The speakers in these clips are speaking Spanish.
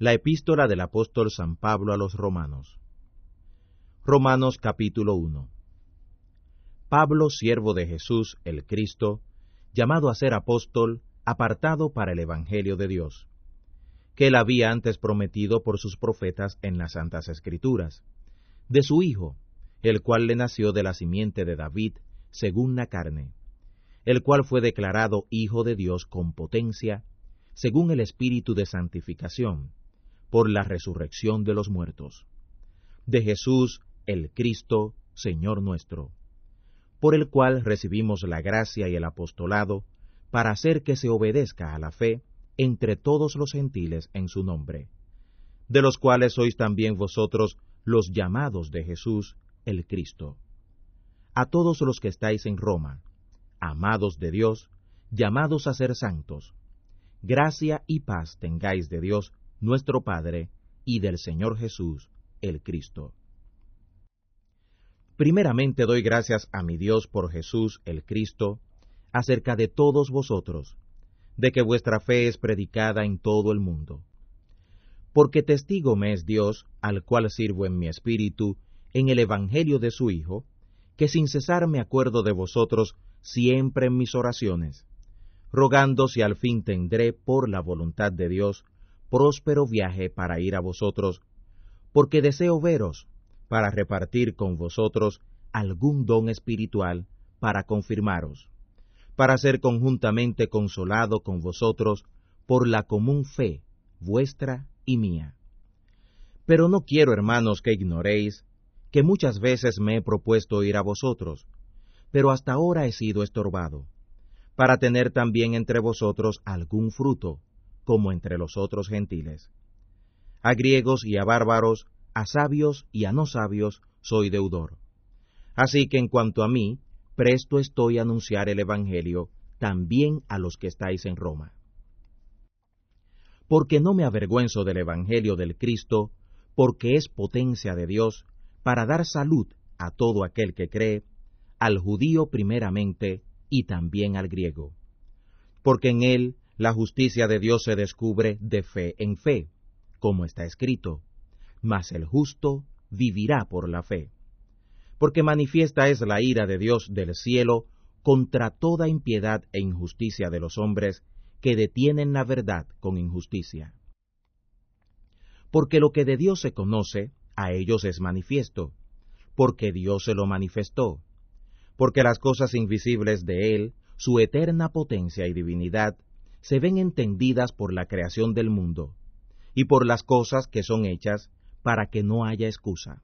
La epístola del apóstol San Pablo a los romanos. Romanos capítulo 1. Pablo, siervo de Jesús el Cristo, llamado a ser apóstol, apartado para el Evangelio de Dios, que él había antes prometido por sus profetas en las Santas Escrituras, de su Hijo, el cual le nació de la simiente de David, según la carne, el cual fue declarado Hijo de Dios con potencia, según el Espíritu de santificación, por la resurrección de los muertos, de Jesús el Cristo, Señor nuestro, por el cual recibimos la gracia y el apostolado para hacer que se obedezca a la fe entre todos los gentiles en su nombre, de los cuales sois también vosotros los llamados de Jesús el Cristo. A todos los que estáis en Roma, amados de Dios, llamados a ser santos, gracia y paz tengáis de Dios nuestro Padre, y del Señor Jesús, el Cristo. Primeramente doy gracias a mi Dios por Jesús, el Cristo, acerca de todos vosotros, de que vuestra fe es predicada en todo el mundo. Porque testigo me es Dios, al cual sirvo en mi espíritu, en el Evangelio de su Hijo, que sin cesar me acuerdo de vosotros siempre en mis oraciones, rogando si al fin tendré, por la voluntad de Dios, próspero viaje para ir a vosotros, porque deseo veros, para repartir con vosotros algún don espiritual, para confirmaros, para ser conjuntamente consolado con vosotros por la común fe vuestra y mía. Pero no quiero, hermanos, que ignoréis que muchas veces me he propuesto ir a vosotros, pero hasta ahora he sido estorbado, para tener también entre vosotros algún fruto, como entre los otros gentiles. A griegos y a bárbaros, a sabios y a no sabios, soy deudor. Así que en cuanto a mí, presto estoy a anunciar el Evangelio también a los que estáis en Roma. Porque no me avergüenzo del Evangelio del Cristo, porque es potencia de Dios para dar salud a todo aquel que cree, al judío primeramente y también al griego. Porque en él la justicia de Dios se descubre de fe en fe, como está escrito, mas el justo vivirá por la fe. Porque manifiesta es la ira de Dios del cielo contra toda impiedad e injusticia de los hombres que detienen la verdad con injusticia. Porque lo que de Dios se conoce, a ellos es manifiesto, porque Dios se lo manifestó, porque las cosas invisibles de Él, su eterna potencia y divinidad, se ven entendidas por la creación del mundo, y por las cosas que son hechas, para que no haya excusa.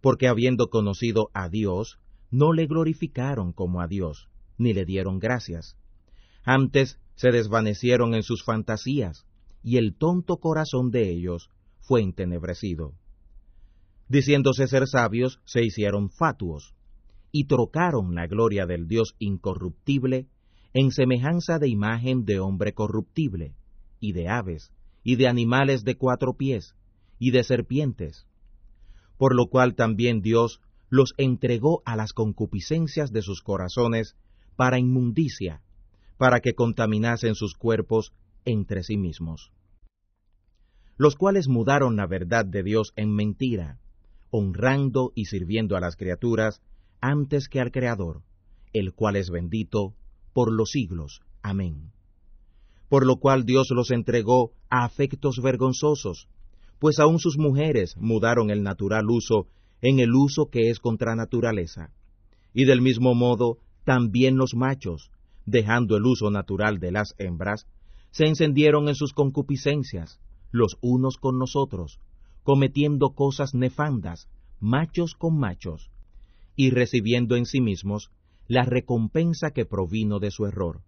Porque habiendo conocido a Dios, no le glorificaron como a Dios, ni le dieron gracias. Antes se desvanecieron en sus fantasías, y el tonto corazón de ellos fue entenebrecido. Diciéndose ser sabios, se hicieron fatuos, y trocaron la gloria del Dios incorruptible en semejanza de imagen de hombre corruptible, y de aves, y de animales de cuatro pies, y de serpientes. Por lo cual también Dios los entregó a las concupiscencias de sus corazones para inmundicia, para que contaminasen sus cuerpos entre sí mismos. Los cuales mudaron la verdad de Dios en mentira, honrando y sirviendo a las criaturas antes que al Creador, el cual es bendito por los siglos. Amén. Por lo cual Dios los entregó a afectos vergonzosos, pues aun sus mujeres mudaron el natural uso en el uso que es contra naturaleza. Y del mismo modo, también los machos, dejando el uso natural de las hembras, se encendieron en sus concupiscencias, los unos con nosotros, cometiendo cosas nefandas, machos con machos, y recibiendo en sí mismos la recompensa que provino de su error.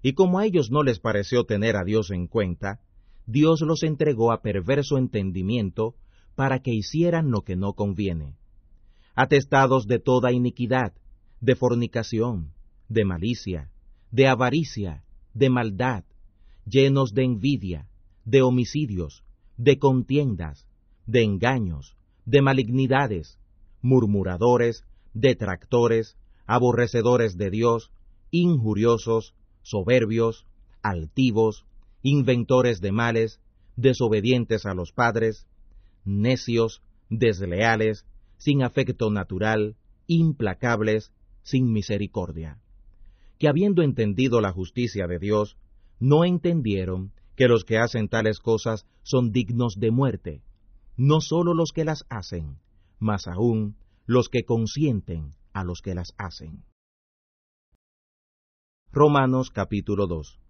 Y como a ellos no les pareció tener a Dios en cuenta, Dios los entregó a perverso entendimiento para que hicieran lo que no conviene, atestados de toda iniquidad, de fornicación, de malicia, de avaricia, de maldad, llenos de envidia, de homicidios, de contiendas, de engaños, de malignidades, murmuradores, detractores, aborrecedores de Dios, injuriosos, soberbios, altivos, inventores de males, desobedientes a los padres, necios, desleales, sin afecto natural, implacables, sin misericordia, que habiendo entendido la justicia de Dios, no entendieron que los que hacen tales cosas son dignos de muerte, no sólo los que las hacen, mas aún los que consienten a los que las hacen. Romanos capítulo 2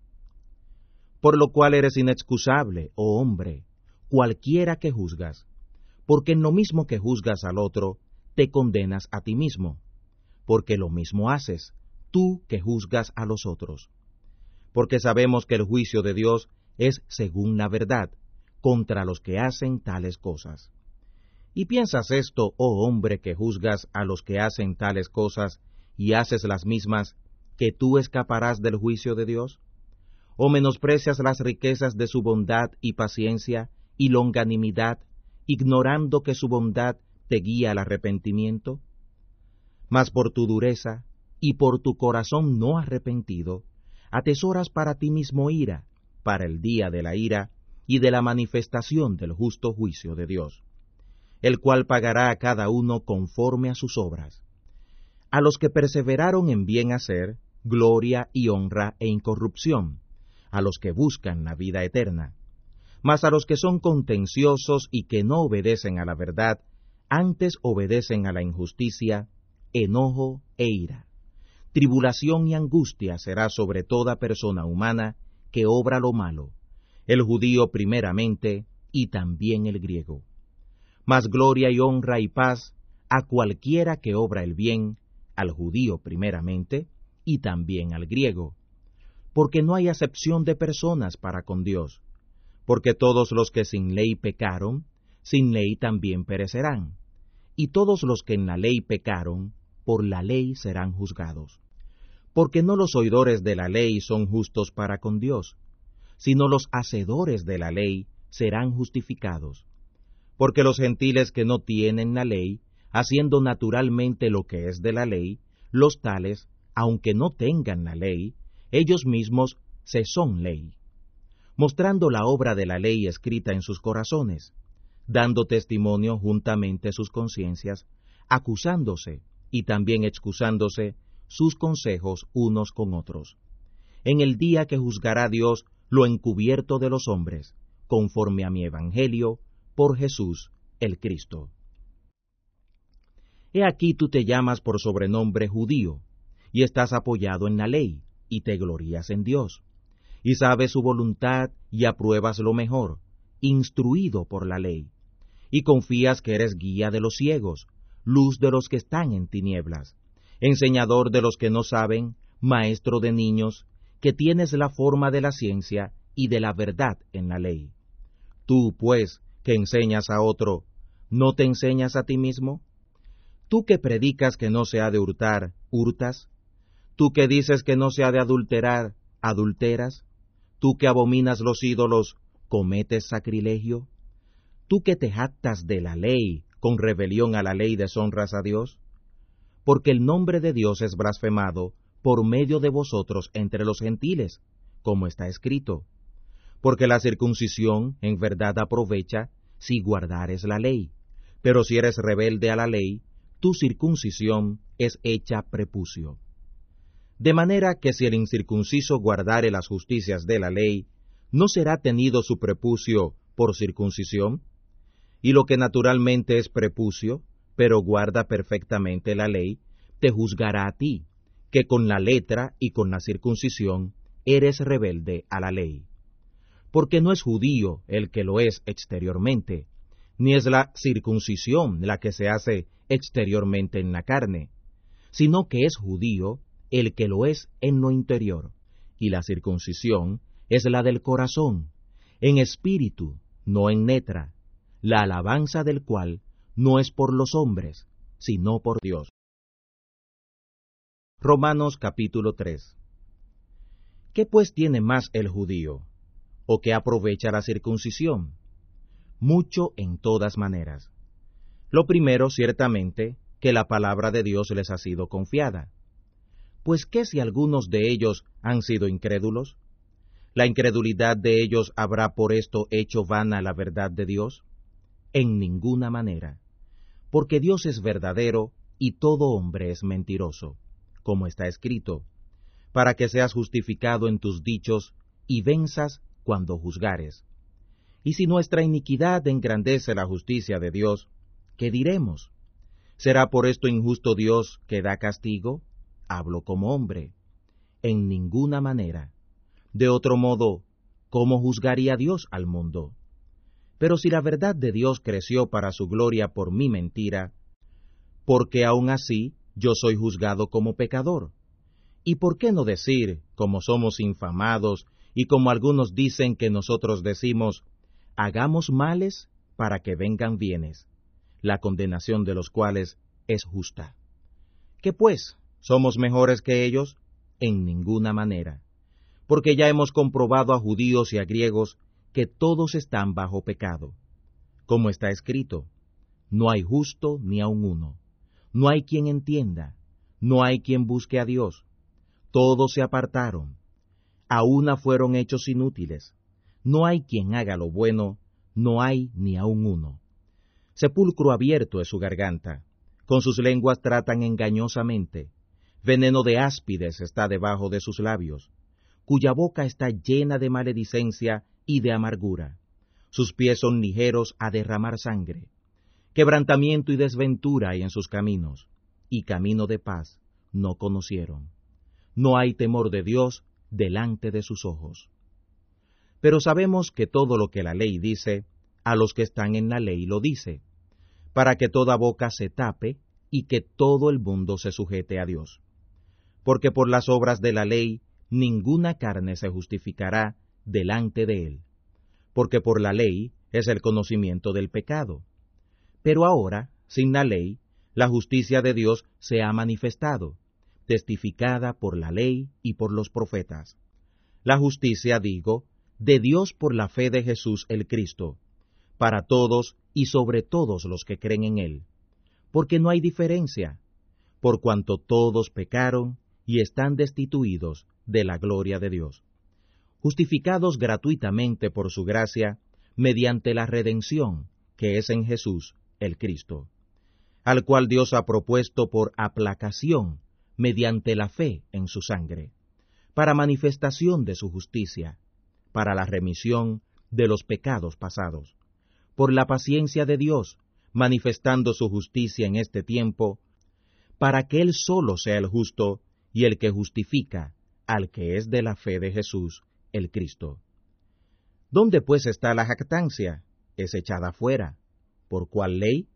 Por lo cual eres inexcusable, oh hombre, cualquiera que juzgas, porque en lo mismo que juzgas al otro, te condenas a ti mismo, porque lo mismo haces, tú que juzgas a los otros. Porque sabemos que el juicio de Dios es según la verdad, contra los que hacen tales cosas. ¿Y piensas esto, oh hombre, que juzgas a los que hacen tales cosas y haces las mismas, que tú escaparás del juicio de Dios? ¿O menosprecias las riquezas de su bondad y paciencia y longanimidad, ignorando que su bondad te guía al arrepentimiento? Mas por tu dureza y por tu corazón no arrepentido, atesoras para ti mismo ira, para el día de la ira y de la manifestación del justo juicio de Dios, el cual pagará a cada uno conforme a sus obras. A los que perseveraron en bien hacer, gloria y honra e incorrupción, a los que buscan la vida eterna. Mas a los que son contenciosos y que no obedecen a la verdad, antes obedecen a la injusticia, enojo e ira. Tribulación y angustia será sobre toda persona humana, que obra lo malo, el judío primeramente y también el griego. Mas gloria y honra y paz a cualquiera que obra el bien, al judío primeramente y también al griego, porque no hay acepción de personas para con Dios, porque todos los que sin ley pecaron, sin ley también perecerán, y todos los que en la ley pecaron, por la ley serán juzgados. Porque no los oidores de la ley son justos para con Dios, sino los hacedores de la ley serán justificados. Porque los gentiles que no tienen la ley, haciendo naturalmente lo que es de la ley, los tales, aunque no tengan la ley, ellos mismos se son ley, mostrando la obra de la ley escrita en sus corazones, dando testimonio juntamente sus conciencias, acusándose y también excusándose sus consejos unos con otros. En el día que juzgará Dios lo encubierto de los hombres, conforme a mi Evangelio, por Jesús el Cristo. He aquí tú te llamas por sobrenombre judío, y estás apoyado en la ley, y te glorías en Dios, y sabes su voluntad y apruebas lo mejor, instruido por la ley, y confías que eres guía de los ciegos, luz de los que están en tinieblas, enseñador de los que no saben, maestro de niños, que tienes la forma de la ciencia y de la verdad en la ley. Tú, pues, que enseñas a otro, ¿no te enseñas a ti mismo? Tú que predicas que no se ha de hurtar, hurtas. Tú que dices que no se ha de adulterar, adulteras. Tú que abominas los ídolos, cometes sacrilegio. Tú que te jactas de la ley, con rebelión a la ley deshonras a Dios porque el nombre de Dios es blasfemado por medio de vosotros entre los gentiles, como está escrito. Porque la circuncisión en verdad aprovecha si guardares la ley, pero si eres rebelde a la ley, tu circuncisión es hecha prepucio. De manera que si el incircunciso guardare las justicias de la ley, ¿no será tenido su prepucio por circuncisión? Y lo que naturalmente es prepucio, pero guarda perfectamente la ley, te juzgará a ti, que con la letra y con la circuncisión eres rebelde a la ley. Porque no es judío el que lo es exteriormente, ni es la circuncisión la que se hace exteriormente en la carne, sino que es judío el que lo es en lo interior, y la circuncisión es la del corazón, en espíritu, no en letra, la alabanza del cual no es por los hombres, sino por Dios. Romanos capítulo 3 ¿Qué pues tiene más el judío? ¿O qué aprovecha la circuncisión? Mucho en todas maneras. Lo primero, ciertamente, que la palabra de Dios les ha sido confiada. Pues qué si algunos de ellos han sido incrédulos? ¿La incredulidad de ellos habrá por esto hecho vana la verdad de Dios? En ninguna manera, porque Dios es verdadero y todo hombre es mentiroso, como está escrito, para que seas justificado en tus dichos y venzas cuando juzgares. Y si nuestra iniquidad engrandece la justicia de Dios, ¿qué diremos? ¿Será por esto injusto Dios que da castigo? Hablo como hombre. En ninguna manera. De otro modo, ¿cómo juzgaría Dios al mundo? Pero si la verdad de Dios creció para su gloria por mi mentira, ¿por qué aún así yo soy juzgado como pecador? ¿Y por qué no decir, como somos infamados, y como algunos dicen que nosotros decimos, hagamos males para que vengan bienes, la condenación de los cuales es justa? ¿Qué pues? ¿Somos mejores que ellos? En ninguna manera porque ya hemos comprobado a judíos y a griegos que todos están bajo pecado. Como está escrito, no hay justo ni aun uno, no hay quien entienda, no hay quien busque a Dios, todos se apartaron, a una fueron hechos inútiles, no hay quien haga lo bueno, no hay ni aun uno. Sepulcro abierto es su garganta, con sus lenguas tratan engañosamente, veneno de áspides está debajo de sus labios, cuya boca está llena de maledicencia y de amargura. Sus pies son ligeros a derramar sangre. Quebrantamiento y desventura hay en sus caminos, y camino de paz no conocieron. No hay temor de Dios delante de sus ojos. Pero sabemos que todo lo que la ley dice, a los que están en la ley lo dice, para que toda boca se tape y que todo el mundo se sujete a Dios. Porque por las obras de la ley ninguna carne se justificará delante de él, porque por la ley es el conocimiento del pecado. Pero ahora, sin la ley, la justicia de Dios se ha manifestado, testificada por la ley y por los profetas. La justicia, digo, de Dios por la fe de Jesús el Cristo, para todos y sobre todos los que creen en Él, porque no hay diferencia, por cuanto todos pecaron y están destituidos de la gloria de Dios, justificados gratuitamente por su gracia mediante la redención que es en Jesús el Cristo, al cual Dios ha propuesto por aplacación mediante la fe en su sangre, para manifestación de su justicia, para la remisión de los pecados pasados, por la paciencia de Dios, manifestando su justicia en este tiempo, para que Él solo sea el justo y el que justifica al que es de la fe de Jesús, el Cristo. ¿Dónde pues está la jactancia? Es echada fuera. ¿Por cuál ley?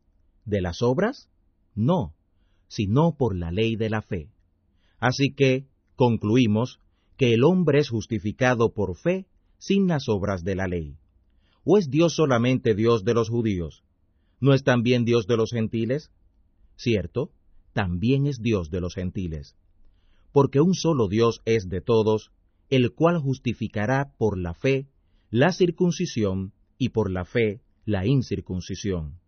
¿De las obras? No, sino por la ley de la fe. Así que concluimos que el hombre es justificado por fe sin las obras de la ley. ¿O es Dios solamente Dios de los judíos? ¿No es también Dios de los gentiles? Cierto, también es Dios de los gentiles porque un solo Dios es de todos, el cual justificará por la fe la circuncisión y por la fe la incircuncisión.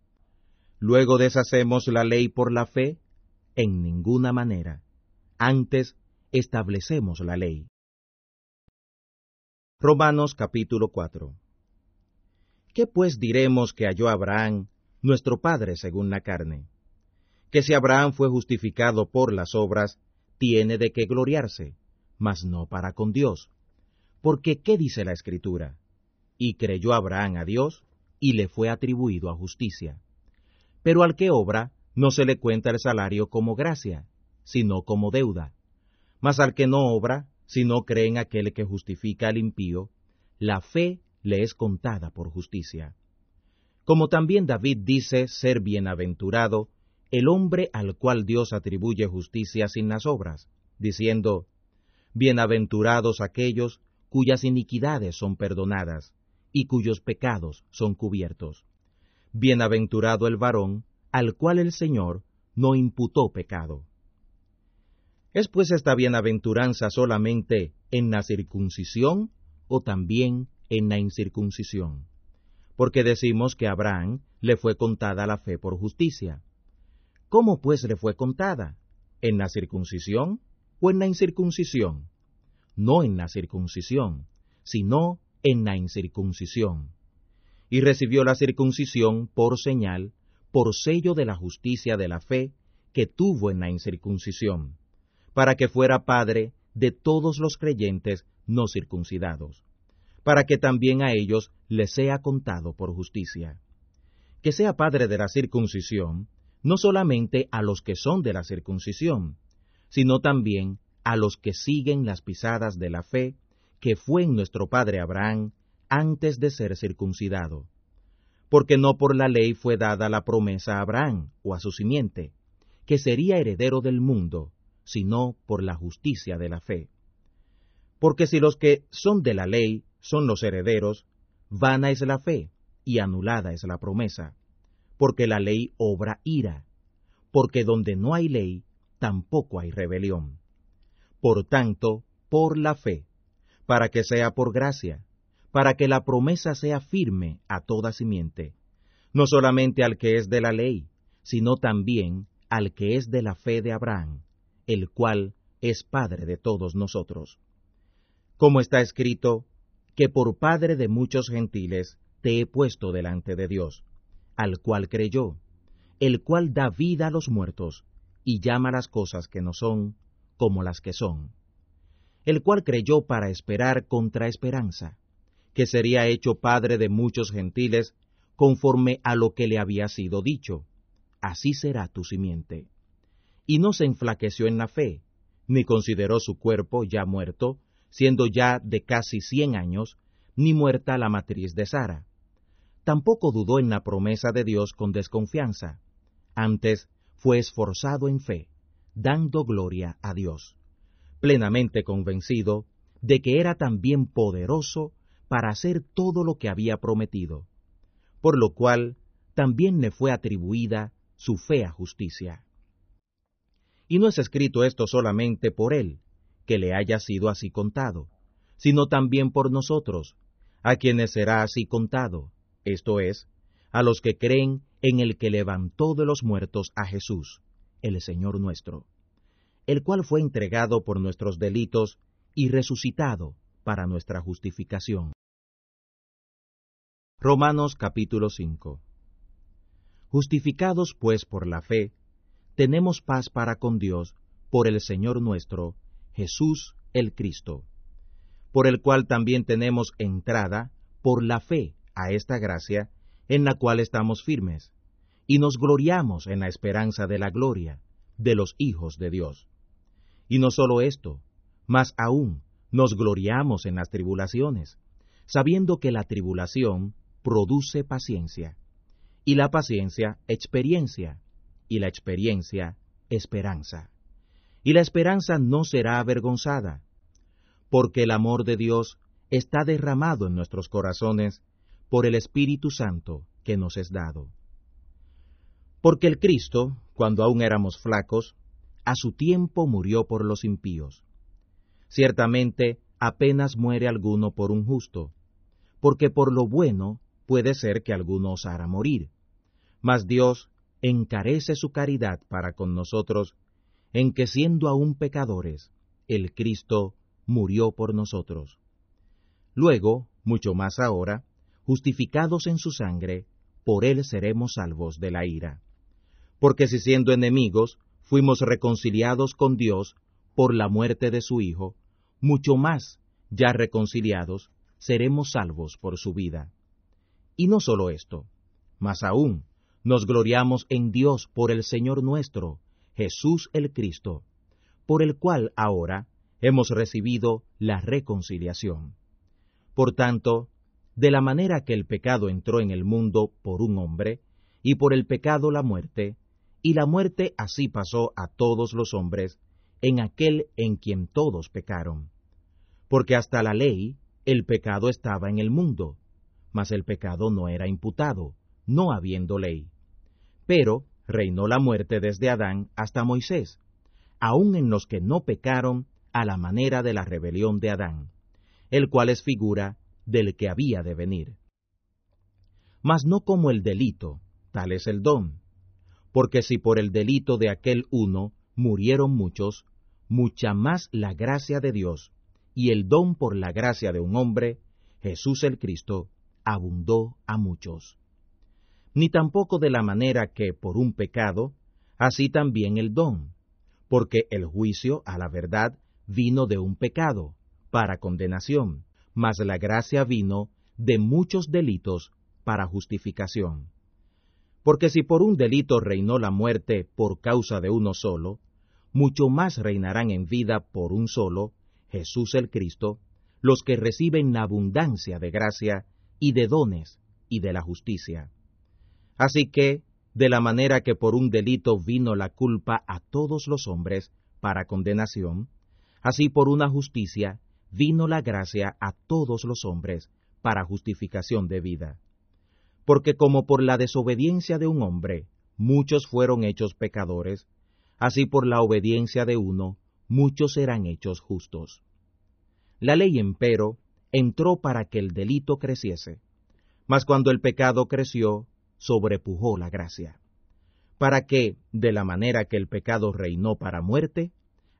Luego deshacemos la ley por la fe en ninguna manera. Antes establecemos la ley. Romanos capítulo 4 ¿Qué pues diremos que halló Abraham, nuestro Padre según la carne? Que si Abraham fue justificado por las obras, tiene de qué gloriarse, mas no para con Dios. Porque ¿qué dice la Escritura? Y creyó Abraham a Dios, y le fue atribuido a justicia. Pero al que obra, no se le cuenta el salario como gracia, sino como deuda. Mas al que no obra, sino cree en aquel que justifica al impío, la fe le es contada por justicia. Como también David dice ser bienaventurado el hombre al cual Dios atribuye justicia sin las obras, diciendo, Bienaventurados aquellos cuyas iniquidades son perdonadas y cuyos pecados son cubiertos. Bienaventurado el varón al cual el Señor no imputó pecado. ¿Es pues esta bienaventuranza solamente en la circuncisión o también en la incircuncisión? Porque decimos que a Abraham le fue contada la fe por justicia. ¿Cómo pues le fue contada? ¿En la circuncisión o en la incircuncisión? No en la circuncisión, sino en la incircuncisión. Y recibió la circuncisión por señal, por sello de la justicia de la fe que tuvo en la incircuncisión, para que fuera padre de todos los creyentes no circuncidados, para que también a ellos les sea contado por justicia. Que sea padre de la circuncisión, no solamente a los que son de la circuncisión, sino también a los que siguen las pisadas de la fe que fue en nuestro padre Abraham antes de ser circuncidado. Porque no por la ley fue dada la promesa a Abraham o a su simiente, que sería heredero del mundo, sino por la justicia de la fe. Porque si los que son de la ley son los herederos, vana es la fe y anulada es la promesa, porque la ley obra ira, porque donde no hay ley, tampoco hay rebelión. Por tanto, por la fe, para que sea por gracia, para que la promesa sea firme a toda simiente, no solamente al que es de la ley, sino también al que es de la fe de Abraham, el cual es Padre de todos nosotros. Como está escrito, que por Padre de muchos gentiles te he puesto delante de Dios, al cual creyó, el cual da vida a los muertos, y llama las cosas que no son como las que son el cual creyó para esperar contra esperanza, que sería hecho padre de muchos gentiles, conforme a lo que le había sido dicho, así será tu simiente. Y no se enflaqueció en la fe, ni consideró su cuerpo ya muerto, siendo ya de casi cien años, ni muerta la matriz de Sara. Tampoco dudó en la promesa de Dios con desconfianza, antes fue esforzado en fe, dando gloria a Dios plenamente convencido de que era también poderoso para hacer todo lo que había prometido, por lo cual también le fue atribuida su fea justicia. Y no es escrito esto solamente por él, que le haya sido así contado, sino también por nosotros, a quienes será así contado, esto es, a los que creen en el que levantó de los muertos a Jesús, el Señor nuestro el cual fue entregado por nuestros delitos y resucitado para nuestra justificación. Romanos capítulo 5 Justificados pues por la fe, tenemos paz para con Dios por el Señor nuestro, Jesús el Cristo, por el cual también tenemos entrada por la fe a esta gracia en la cual estamos firmes, y nos gloriamos en la esperanza de la gloria de los hijos de Dios. Y no solo esto, más aún nos gloriamos en las tribulaciones, sabiendo que la tribulación produce paciencia, y la paciencia experiencia, y la experiencia esperanza. Y la esperanza no será avergonzada, porque el amor de Dios está derramado en nuestros corazones por el Espíritu Santo que nos es dado. Porque el Cristo, cuando aún éramos flacos, a su tiempo murió por los impíos. Ciertamente, apenas muere alguno por un justo, porque por lo bueno puede ser que alguno osara morir. Mas Dios encarece su caridad para con nosotros, en que siendo aún pecadores, el Cristo murió por nosotros. Luego, mucho más ahora, justificados en su sangre, por él seremos salvos de la ira. Porque si siendo enemigos, fuimos reconciliados con Dios por la muerte de su Hijo, mucho más, ya reconciliados, seremos salvos por su vida. Y no solo esto, más aún, nos gloriamos en Dios por el Señor nuestro, Jesús el Cristo, por el cual ahora hemos recibido la reconciliación. Por tanto, de la manera que el pecado entró en el mundo por un hombre, y por el pecado la muerte, y la muerte así pasó a todos los hombres, en aquel en quien todos pecaron. Porque hasta la ley el pecado estaba en el mundo, mas el pecado no era imputado, no habiendo ley. Pero reinó la muerte desde Adán hasta Moisés, aun en los que no pecaron a la manera de la rebelión de Adán, el cual es figura del que había de venir. Mas no como el delito, tal es el don porque si por el delito de aquel uno murieron muchos, mucha más la gracia de Dios y el don por la gracia de un hombre, Jesús el Cristo, abundó a muchos. Ni tampoco de la manera que por un pecado, así también el don, porque el juicio a la verdad vino de un pecado, para condenación, mas la gracia vino de muchos delitos para justificación. Porque si por un delito reinó la muerte por causa de uno solo, mucho más reinarán en vida por un solo, Jesús el Cristo, los que reciben la abundancia de gracia y de dones y de la justicia. Así que, de la manera que por un delito vino la culpa a todos los hombres para condenación, así por una justicia vino la gracia a todos los hombres para justificación de vida. Porque como por la desobediencia de un hombre muchos fueron hechos pecadores, así por la obediencia de uno muchos serán hechos justos. La ley, empero, entró para que el delito creciese, mas cuando el pecado creció, sobrepujó la gracia, para que, de la manera que el pecado reinó para muerte,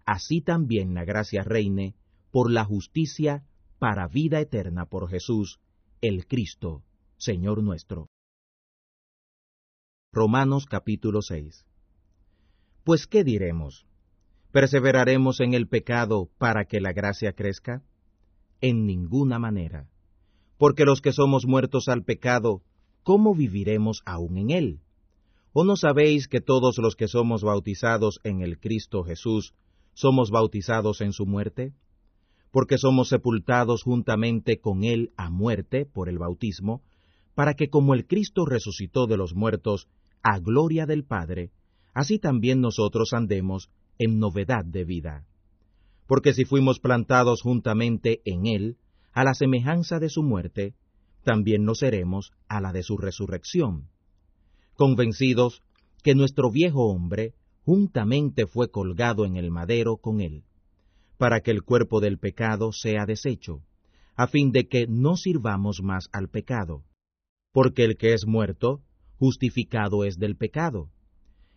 así también la gracia reine por la justicia para vida eterna por Jesús, el Cristo, Señor nuestro. Romanos capítulo 6 Pues ¿qué diremos? ¿Perseveraremos en el pecado para que la gracia crezca? En ninguna manera. Porque los que somos muertos al pecado, ¿cómo viviremos aún en él? ¿O no sabéis que todos los que somos bautizados en el Cristo Jesús, somos bautizados en su muerte? Porque somos sepultados juntamente con él a muerte por el bautismo, para que como el Cristo resucitó de los muertos, a gloria del Padre, así también nosotros andemos en novedad de vida. Porque si fuimos plantados juntamente en Él, a la semejanza de su muerte, también lo seremos a la de su resurrección, convencidos que nuestro viejo hombre juntamente fue colgado en el madero con Él, para que el cuerpo del pecado sea deshecho, a fin de que no sirvamos más al pecado, porque el que es muerto, justificado es del pecado.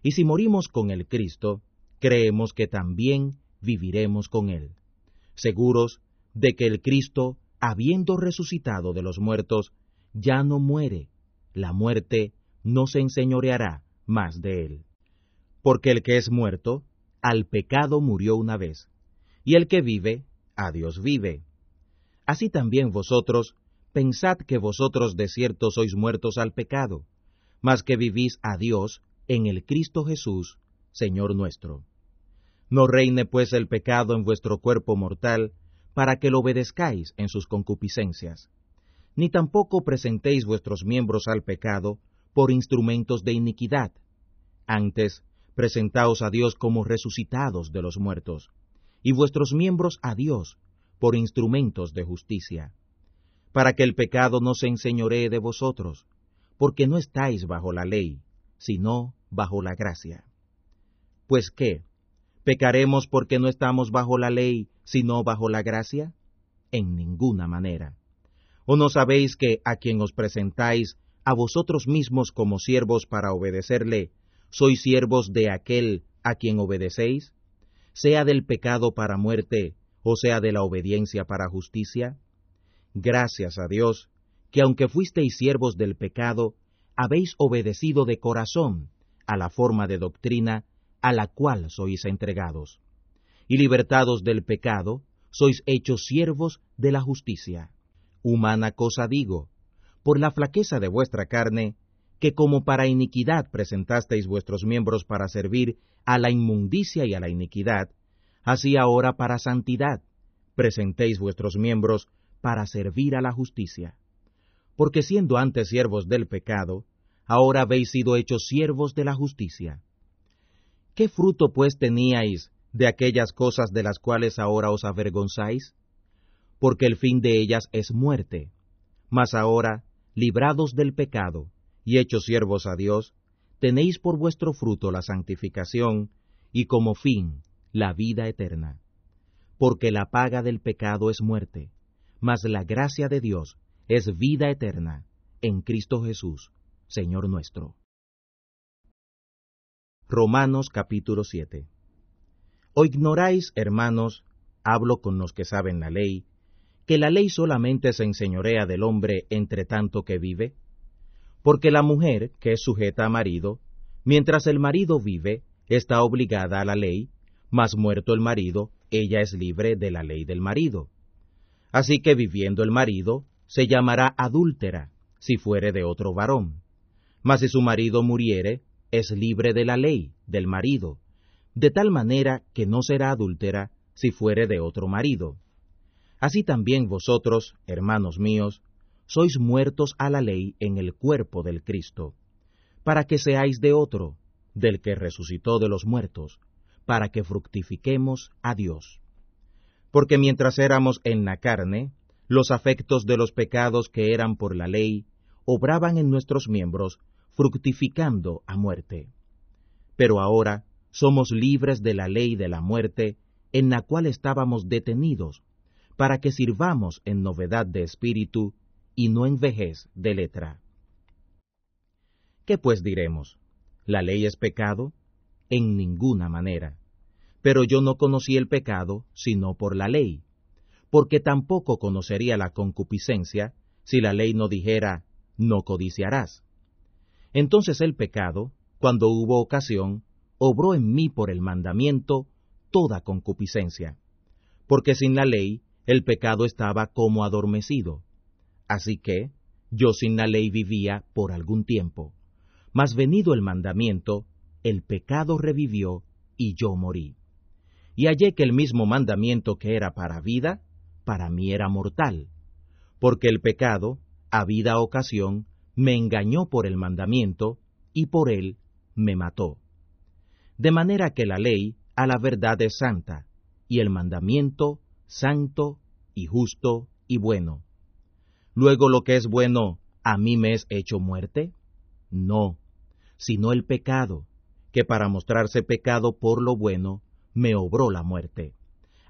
Y si morimos con el Cristo, creemos que también viviremos con Él, seguros de que el Cristo, habiendo resucitado de los muertos, ya no muere, la muerte no se enseñoreará más de Él. Porque el que es muerto, al pecado murió una vez, y el que vive, a Dios vive. Así también vosotros, pensad que vosotros de cierto sois muertos al pecado, mas que vivís a Dios en el Cristo Jesús, Señor nuestro. No reine pues el pecado en vuestro cuerpo mortal, para que lo obedezcáis en sus concupiscencias. Ni tampoco presentéis vuestros miembros al pecado por instrumentos de iniquidad. Antes, presentaos a Dios como resucitados de los muertos, y vuestros miembros a Dios por instrumentos de justicia, para que el pecado no se enseñoree de vosotros, porque no estáis bajo la ley, sino bajo la gracia. Pues qué, ¿Pecaremos porque no estamos bajo la ley, sino bajo la gracia? En ninguna manera. ¿O no sabéis que a quien os presentáis a vosotros mismos como siervos para obedecerle, sois siervos de aquel a quien obedecéis? Sea del pecado para muerte, o sea de la obediencia para justicia? Gracias a Dios, que aunque fuisteis siervos del pecado, habéis obedecido de corazón a la forma de doctrina a la cual sois entregados. Y libertados del pecado, sois hechos siervos de la justicia. Humana cosa digo, por la flaqueza de vuestra carne, que como para iniquidad presentasteis vuestros miembros para servir a la inmundicia y a la iniquidad, así ahora para santidad presentéis vuestros miembros para servir a la justicia. Porque siendo antes siervos del pecado, ahora habéis sido hechos siervos de la justicia. ¿Qué fruto pues teníais de aquellas cosas de las cuales ahora os avergonzáis? Porque el fin de ellas es muerte. Mas ahora, librados del pecado y hechos siervos a Dios, tenéis por vuestro fruto la santificación y como fin la vida eterna. Porque la paga del pecado es muerte, mas la gracia de Dios es vida eterna en Cristo Jesús, Señor nuestro. Romanos capítulo 7. ¿O ignoráis, hermanos, hablo con los que saben la ley, que la ley solamente se enseñorea del hombre entre tanto que vive? Porque la mujer, que es sujeta a marido, mientras el marido vive, está obligada a la ley, mas muerto el marido, ella es libre de la ley del marido. Así que viviendo el marido, se llamará adúltera, si fuere de otro varón. Mas si su marido muriere, es libre de la ley, del marido, de tal manera que no será adúltera si fuere de otro marido. Así también vosotros, hermanos míos, sois muertos a la ley en el cuerpo del Cristo, para que seáis de otro, del que resucitó de los muertos, para que fructifiquemos a Dios. Porque mientras éramos en la carne, los afectos de los pecados que eran por la ley obraban en nuestros miembros, fructificando a muerte. Pero ahora somos libres de la ley de la muerte, en la cual estábamos detenidos, para que sirvamos en novedad de espíritu y no en vejez de letra. ¿Qué pues diremos? ¿La ley es pecado? En ninguna manera. Pero yo no conocí el pecado sino por la ley, porque tampoco conocería la concupiscencia si la ley no dijera, no codiciarás. Entonces el pecado, cuando hubo ocasión, obró en mí por el mandamiento toda concupiscencia, porque sin la ley el pecado estaba como adormecido. Así que yo sin la ley vivía por algún tiempo, mas venido el mandamiento, el pecado revivió y yo morí. Y hallé que el mismo mandamiento que era para vida, para mí era mortal, porque el pecado, a vida ocasión, me engañó por el mandamiento, y por él me mató. De manera que la ley a la verdad es santa, y el mandamiento santo y justo y bueno. Luego lo que es bueno, ¿a mí me es hecho muerte? No, sino el pecado, que para mostrarse pecado por lo bueno, me obró la muerte,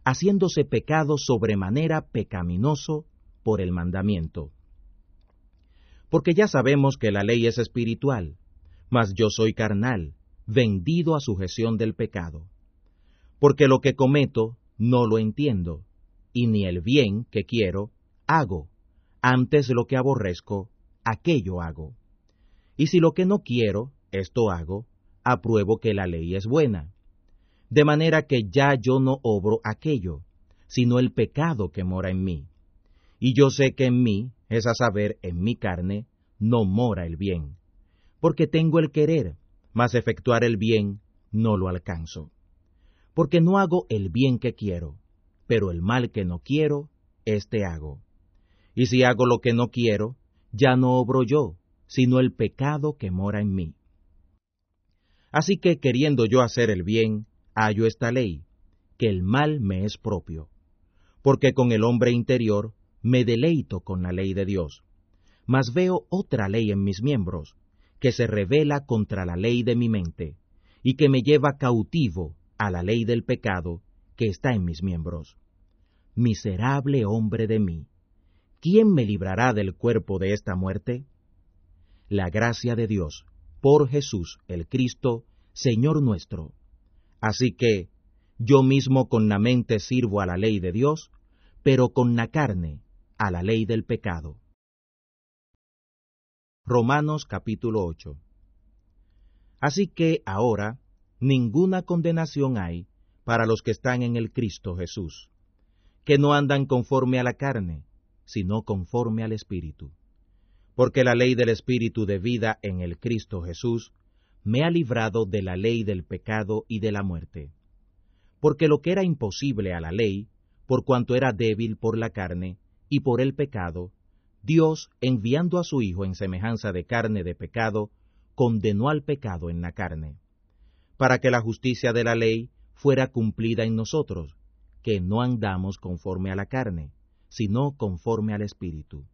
haciéndose pecado sobremanera pecaminoso por el mandamiento. Porque ya sabemos que la ley es espiritual, mas yo soy carnal, vendido a sujeción del pecado. Porque lo que cometo no lo entiendo, y ni el bien que quiero hago, antes lo que aborrezco, aquello hago. Y si lo que no quiero, esto hago, apruebo que la ley es buena. De manera que ya yo no obro aquello, sino el pecado que mora en mí. Y yo sé que en mí, es a saber, en mi carne, no mora el bien. Porque tengo el querer, mas efectuar el bien no lo alcanzo. Porque no hago el bien que quiero, pero el mal que no quiero, éste hago. Y si hago lo que no quiero, ya no obro yo, sino el pecado que mora en mí. Así que queriendo yo hacer el bien, hallo esta ley, que el mal me es propio, porque con el hombre interior me deleito con la ley de Dios, mas veo otra ley en mis miembros, que se revela contra la ley de mi mente, y que me lleva cautivo a la ley del pecado que está en mis miembros. Miserable hombre de mí, ¿quién me librará del cuerpo de esta muerte? La gracia de Dios, por Jesús el Cristo, Señor nuestro. Así que, yo mismo con la mente sirvo a la ley de Dios, pero con la carne a la ley del pecado. Romanos capítulo 8 Así que ahora ninguna condenación hay para los que están en el Cristo Jesús, que no andan conforme a la carne, sino conforme al Espíritu. Porque la ley del Espíritu de vida en el Cristo Jesús me ha librado de la ley del pecado y de la muerte. Porque lo que era imposible a la ley, por cuanto era débil por la carne y por el pecado, Dios, enviando a su Hijo en semejanza de carne de pecado, condenó al pecado en la carne, para que la justicia de la ley fuera cumplida en nosotros, que no andamos conforme a la carne, sino conforme al Espíritu.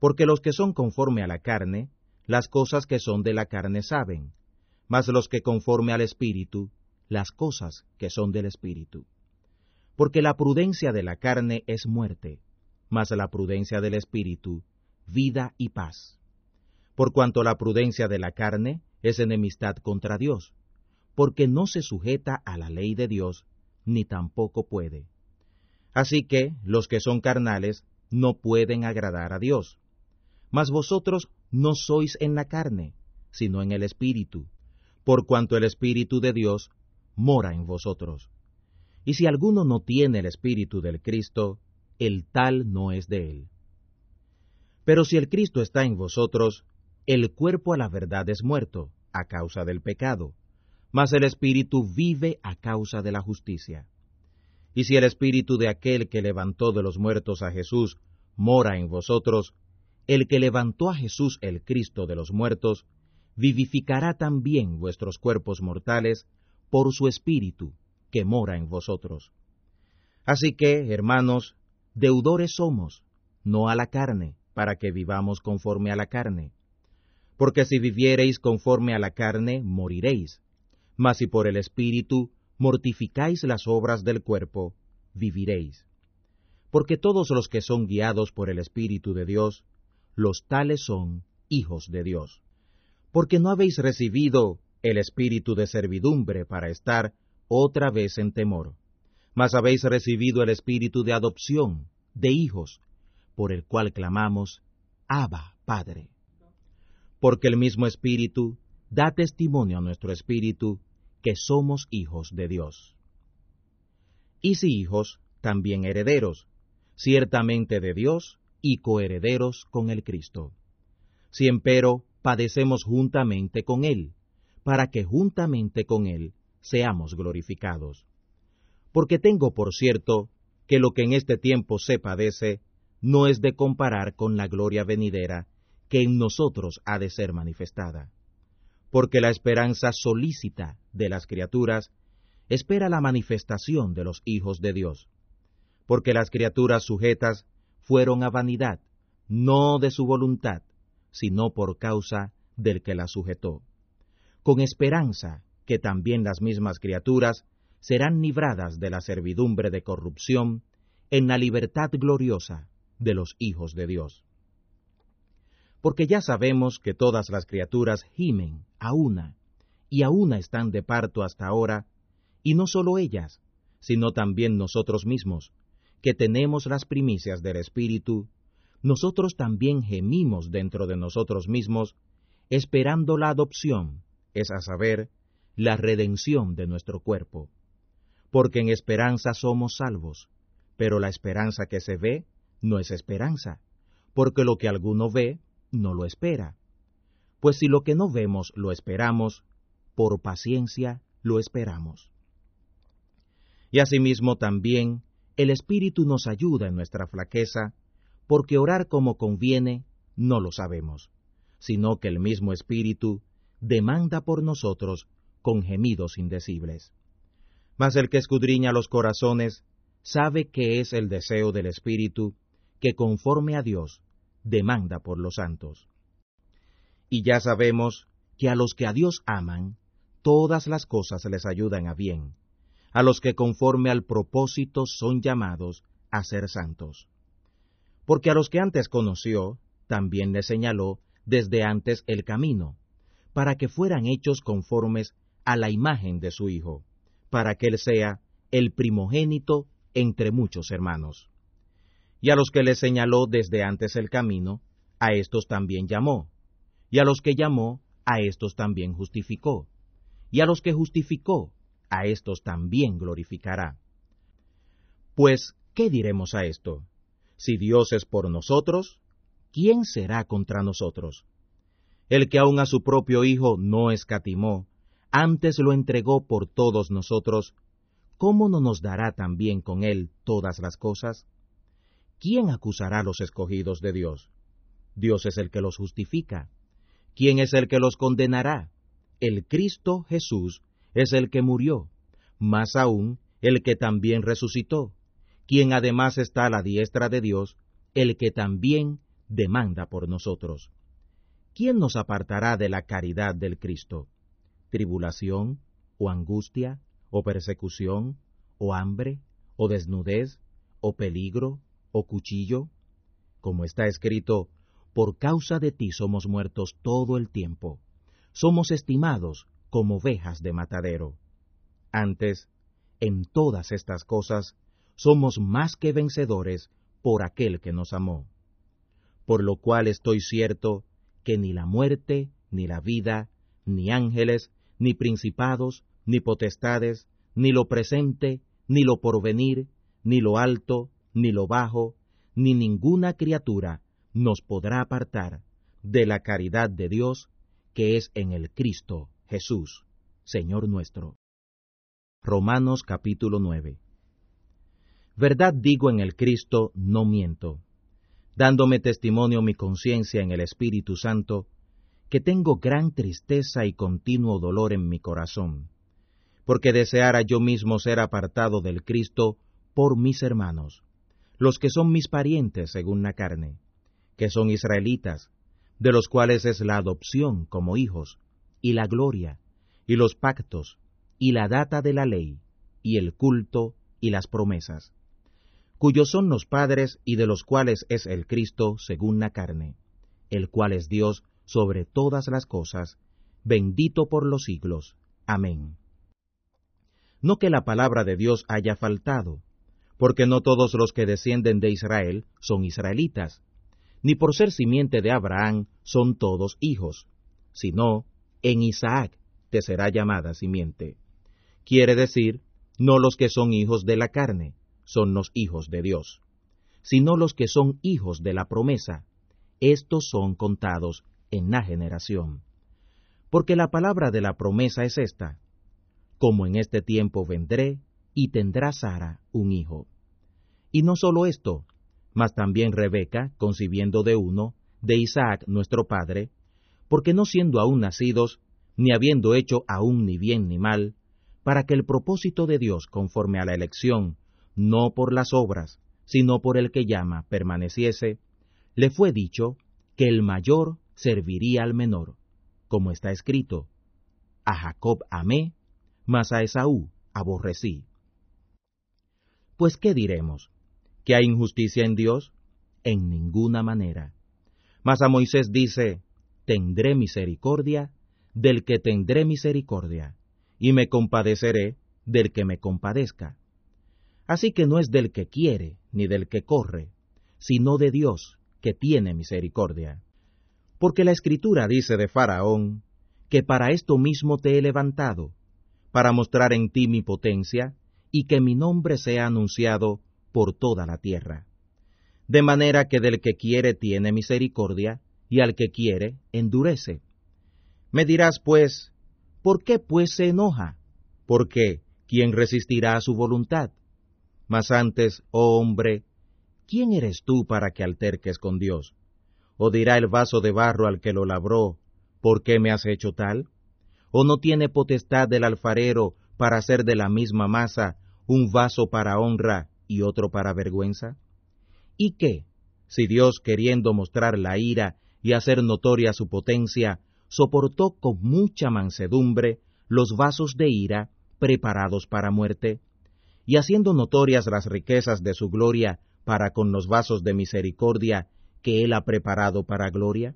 Porque los que son conforme a la carne, las cosas que son de la carne saben, mas los que conforme al Espíritu, las cosas que son del Espíritu. Porque la prudencia de la carne es muerte, mas la prudencia del Espíritu, vida y paz. Por cuanto la prudencia de la carne es enemistad contra Dios, porque no se sujeta a la ley de Dios, ni tampoco puede, Así que los que son carnales no pueden agradar a Dios. Mas vosotros no sois en la carne, sino en el Espíritu, por cuanto el Espíritu de Dios mora en vosotros. Y si alguno no tiene el Espíritu del Cristo, el tal no es de él. Pero si el Cristo está en vosotros, el cuerpo a la verdad es muerto, a causa del pecado, mas el Espíritu vive a causa de la justicia. Y si el Espíritu de aquel que levantó de los muertos a Jesús mora en vosotros, el que levantó a Jesús el Cristo de los muertos, vivificará también vuestros cuerpos mortales por su Espíritu que mora en vosotros. Así que, hermanos, deudores somos, no a la carne, para que vivamos conforme a la carne. Porque si viviereis conforme a la carne, moriréis. Mas si por el Espíritu mortificáis las obras del cuerpo, viviréis. Porque todos los que son guiados por el Espíritu de Dios, los tales son hijos de Dios. Porque no habéis recibido el espíritu de servidumbre para estar otra vez en temor, mas habéis recibido el espíritu de adopción, de hijos, por el cual clamamos, Abba, Padre. Porque el mismo espíritu da testimonio a nuestro espíritu que somos hijos de Dios. Y si hijos, también herederos, ciertamente de Dios y coherederos con el Cristo. Si empero padecemos juntamente con Él, para que juntamente con Él seamos glorificados. Porque tengo por cierto que lo que en este tiempo se padece no es de comparar con la gloria venidera que en nosotros ha de ser manifestada. Porque la esperanza solícita de las criaturas espera la manifestación de los hijos de Dios, porque las criaturas sujetas fueron a vanidad, no de su voluntad, sino por causa del que las sujetó, con esperanza que también las mismas criaturas serán libradas de la servidumbre de corrupción en la libertad gloriosa de los hijos de Dios porque ya sabemos que todas las criaturas gimen a una, y a una están de parto hasta ahora, y no solo ellas, sino también nosotros mismos, que tenemos las primicias del Espíritu, nosotros también gemimos dentro de nosotros mismos, esperando la adopción, es a saber, la redención de nuestro cuerpo. Porque en esperanza somos salvos, pero la esperanza que se ve no es esperanza, porque lo que alguno ve, no lo espera. Pues si lo que no vemos lo esperamos, por paciencia lo esperamos. Y asimismo también el Espíritu nos ayuda en nuestra flaqueza, porque orar como conviene no lo sabemos, sino que el mismo Espíritu demanda por nosotros con gemidos indecibles. Mas el que escudriña los corazones sabe que es el deseo del Espíritu que conforme a Dios demanda por los santos. Y ya sabemos que a los que a Dios aman, todas las cosas les ayudan a bien, a los que conforme al propósito son llamados a ser santos. Porque a los que antes conoció, también les señaló desde antes el camino, para que fueran hechos conformes a la imagen de su Hijo, para que Él sea el primogénito entre muchos hermanos. Y a los que le señaló desde antes el camino, a estos también llamó. Y a los que llamó, a estos también justificó. Y a los que justificó, a estos también glorificará. Pues, ¿qué diremos a esto? Si Dios es por nosotros, ¿quién será contra nosotros? El que aun a su propio Hijo no escatimó, antes lo entregó por todos nosotros, ¿cómo no nos dará también con él todas las cosas? ¿quién acusará a los escogidos de Dios? Dios es el que los justifica. ¿Quién es el que los condenará? El Cristo Jesús es el que murió, más aún el que también resucitó, quien además está a la diestra de Dios, el que también demanda por nosotros. ¿Quién nos apartará de la caridad del Cristo? ¿Tribulación, o angustia, o persecución, o hambre, o desnudez, o peligro, o cuchillo? Como está escrito, por causa de ti somos muertos todo el tiempo, somos estimados como ovejas de matadero. Antes, en todas estas cosas, somos más que vencedores por aquel que nos amó. Por lo cual estoy cierto que ni la muerte, ni la vida, ni ángeles, ni principados, ni potestades, ni lo presente, ni lo porvenir, ni lo alto, ni lo bajo, ni ninguna criatura nos podrá apartar de la caridad de Dios que es en el Cristo Jesús, Señor nuestro. Romanos capítulo 9 Verdad digo en el Cristo, no miento, dándome testimonio mi conciencia en el Espíritu Santo, que tengo gran tristeza y continuo dolor en mi corazón, porque deseara yo mismo ser apartado del Cristo por mis hermanos, los que son mis parientes según la carne, que son israelitas, de los cuales es la adopción como hijos, y la gloria, y los pactos, y la data de la ley, y el culto, y las promesas cuyos son los padres y de los cuales es el Cristo según la carne, el cual es Dios sobre todas las cosas, bendito por los siglos. Amén. No que la palabra de Dios haya faltado, porque no todos los que descienden de Israel son israelitas, ni por ser simiente de Abraham son todos hijos, sino en Isaac te será llamada simiente. Quiere decir, no los que son hijos de la carne, son los hijos de Dios, sino los que son hijos de la promesa. Estos son contados en la generación. Porque la palabra de la promesa es esta, como en este tiempo vendré y tendrá Sara un hijo. Y no solo esto, mas también Rebeca, concibiendo de uno, de Isaac nuestro padre, porque no siendo aún nacidos, ni habiendo hecho aún ni bien ni mal, para que el propósito de Dios conforme a la elección no por las obras, sino por el que llama, permaneciese, le fue dicho que el mayor serviría al menor, como está escrito, a Jacob amé, mas a Esaú aborrecí. Pues ¿qué diremos? ¿Que hay injusticia en Dios? En ninguna manera. Mas a Moisés dice, tendré misericordia del que tendré misericordia, y me compadeceré del que me compadezca. Así que no es del que quiere ni del que corre, sino de Dios, que tiene misericordia. Porque la Escritura dice de Faraón, que para esto mismo te he levantado, para mostrar en ti mi potencia, y que mi nombre sea anunciado por toda la tierra. De manera que del que quiere tiene misericordia, y al que quiere endurece. Me dirás, pues, ¿por qué pues se enoja? Porque, ¿quién resistirá a su voluntad? Mas antes, oh hombre, ¿quién eres tú para que alterques con Dios? ¿O dirá el vaso de barro al que lo labró, ¿por qué me has hecho tal? ¿O no tiene potestad del alfarero para hacer de la misma masa un vaso para honra y otro para vergüenza? ¿Y qué, si Dios, queriendo mostrar la ira y hacer notoria su potencia, soportó con mucha mansedumbre los vasos de ira preparados para muerte? y haciendo notorias las riquezas de su gloria para con los vasos de misericordia que él ha preparado para gloria,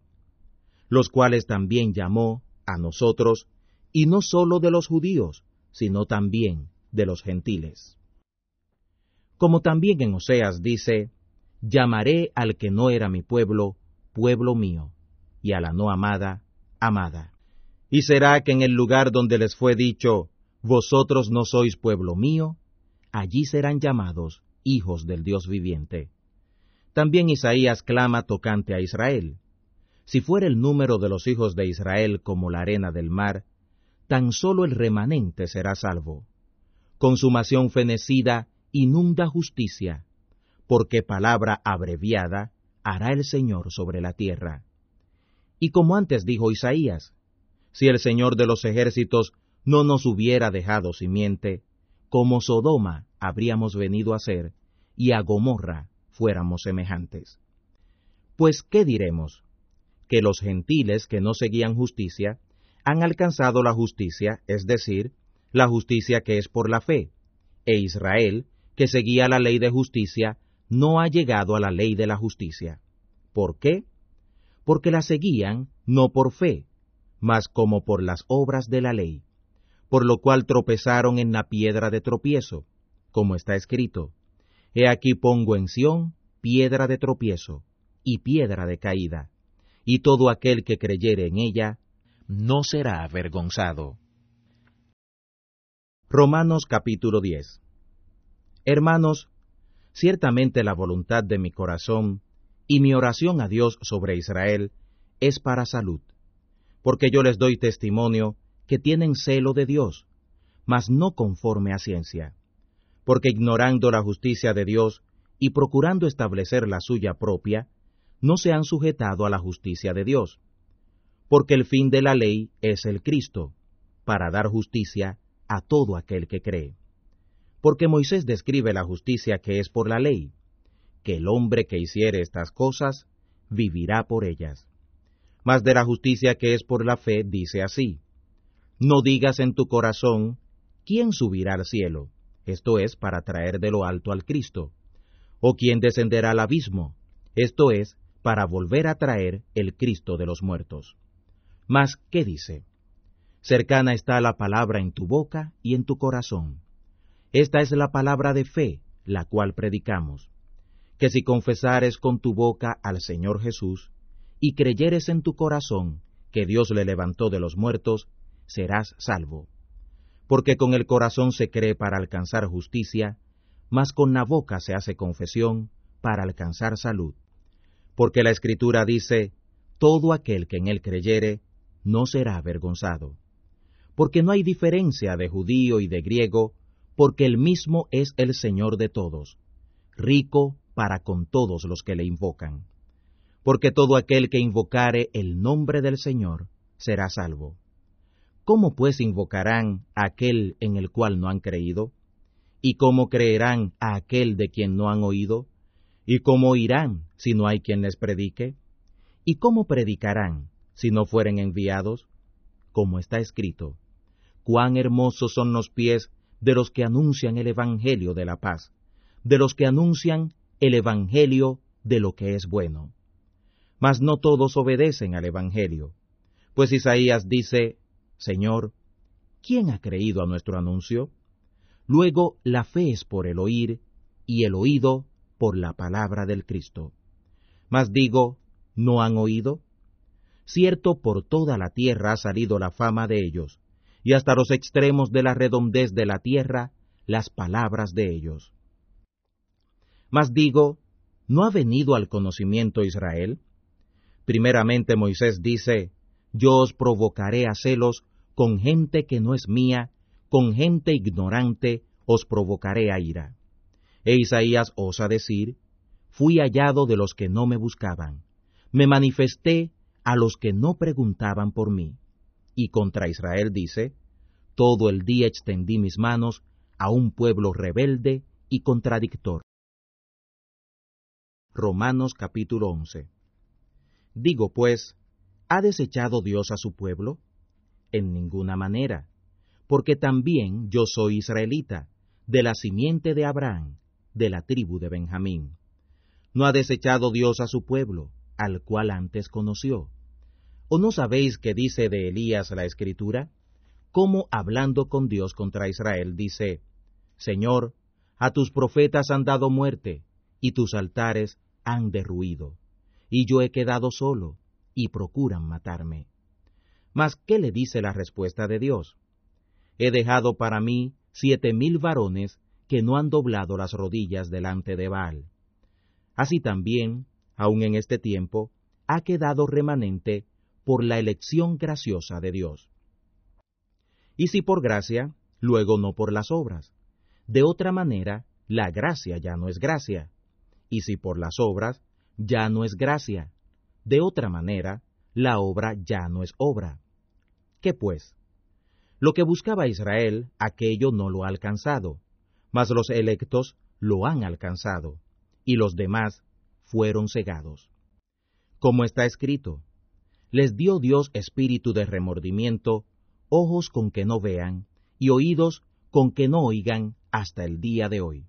los cuales también llamó a nosotros, y no sólo de los judíos, sino también de los gentiles. Como también en Oseas dice, llamaré al que no era mi pueblo, pueblo mío, y a la no amada, amada. Y será que en el lugar donde les fue dicho, vosotros no sois pueblo mío, allí serán llamados hijos del Dios viviente. También Isaías clama tocante a Israel. Si fuera el número de los hijos de Israel como la arena del mar, tan solo el remanente será salvo. Consumación fenecida inunda justicia, porque palabra abreviada hará el Señor sobre la tierra. Y como antes dijo Isaías, si el Señor de los ejércitos no nos hubiera dejado simiente, como Sodoma habríamos venido a ser, y a Gomorra fuéramos semejantes. Pues, ¿qué diremos? Que los gentiles que no seguían justicia han alcanzado la justicia, es decir, la justicia que es por la fe, e Israel, que seguía la ley de justicia, no ha llegado a la ley de la justicia. ¿Por qué? Porque la seguían no por fe, mas como por las obras de la ley por lo cual tropezaron en la piedra de tropiezo, como está escrito, He aquí pongo en Sión piedra de tropiezo y piedra de caída, y todo aquel que creyere en ella no será avergonzado. Romanos capítulo 10 Hermanos, ciertamente la voluntad de mi corazón y mi oración a Dios sobre Israel es para salud, porque yo les doy testimonio que tienen celo de Dios, mas no conforme a ciencia porque ignorando la justicia de Dios y procurando establecer la suya propia, no se han sujetado a la justicia de Dios. Porque el fin de la ley es el Cristo, para dar justicia a todo aquel que cree. Porque Moisés describe la justicia que es por la ley, que el hombre que hiciere estas cosas vivirá por ellas. Mas de la justicia que es por la fe dice así, No digas en tu corazón, ¿quién subirá al cielo? Esto es, para traer de lo alto al Cristo, o quien descenderá al abismo, esto es, para volver a traer el Cristo de los muertos. Mas, ¿qué dice? Cercana está la palabra en tu boca y en tu corazón. Esta es la palabra de fe, la cual predicamos, que si confesares con tu boca al Señor Jesús, y creyeres en tu corazón que Dios le levantó de los muertos, serás salvo porque con el corazón se cree para alcanzar justicia, mas con la boca se hace confesión para alcanzar salud. Porque la Escritura dice, todo aquel que en él creyere, no será avergonzado. Porque no hay diferencia de judío y de griego, porque el mismo es el Señor de todos, rico para con todos los que le invocan. Porque todo aquel que invocare el nombre del Señor será salvo. ¿Cómo pues invocarán a aquel en el cual no han creído? ¿Y cómo creerán a aquel de quien no han oído? ¿Y cómo oirán si no hay quien les predique? ¿Y cómo predicarán si no fueren enviados? Como está escrito, cuán hermosos son los pies de los que anuncian el Evangelio de la paz, de los que anuncian el Evangelio de lo que es bueno. Mas no todos obedecen al Evangelio, pues Isaías dice, Señor, ¿quién ha creído a nuestro anuncio? Luego la fe es por el oír, y el oído por la palabra del Cristo. Mas digo, ¿no han oído? Cierto, por toda la tierra ha salido la fama de ellos, y hasta los extremos de la redondez de la tierra las palabras de ellos. Mas digo, ¿no ha venido al conocimiento Israel? Primeramente Moisés dice, yo os provocaré a celos con gente que no es mía, con gente ignorante os provocaré a ira. E Isaías osa decir, fui hallado de los que no me buscaban, me manifesté a los que no preguntaban por mí. Y contra Israel dice, todo el día extendí mis manos a un pueblo rebelde y contradictor. Romanos capítulo 11 Digo pues, ¿Ha desechado Dios a su pueblo? En ninguna manera, porque también yo soy israelita, de la simiente de Abraham, de la tribu de Benjamín. ¿No ha desechado Dios a su pueblo, al cual antes conoció? ¿O no sabéis qué dice de Elías la Escritura? Cómo hablando con Dios contra Israel dice, Señor, a tus profetas han dado muerte, y tus altares han derruido, y yo he quedado solo, y procuran matarme. Mas, ¿qué le dice la respuesta de Dios? He dejado para mí siete mil varones que no han doblado las rodillas delante de Baal. Así también, aun en este tiempo, ha quedado remanente por la elección graciosa de Dios. Y si por gracia, luego no por las obras. De otra manera, la gracia ya no es gracia. Y si por las obras, ya no es gracia, de otra manera, la obra ya no es obra. ¿Qué pues? Lo que buscaba Israel, aquello no lo ha alcanzado, mas los electos lo han alcanzado, y los demás fueron cegados. Como está escrito, les dio Dios espíritu de remordimiento, ojos con que no vean, y oídos con que no oigan hasta el día de hoy.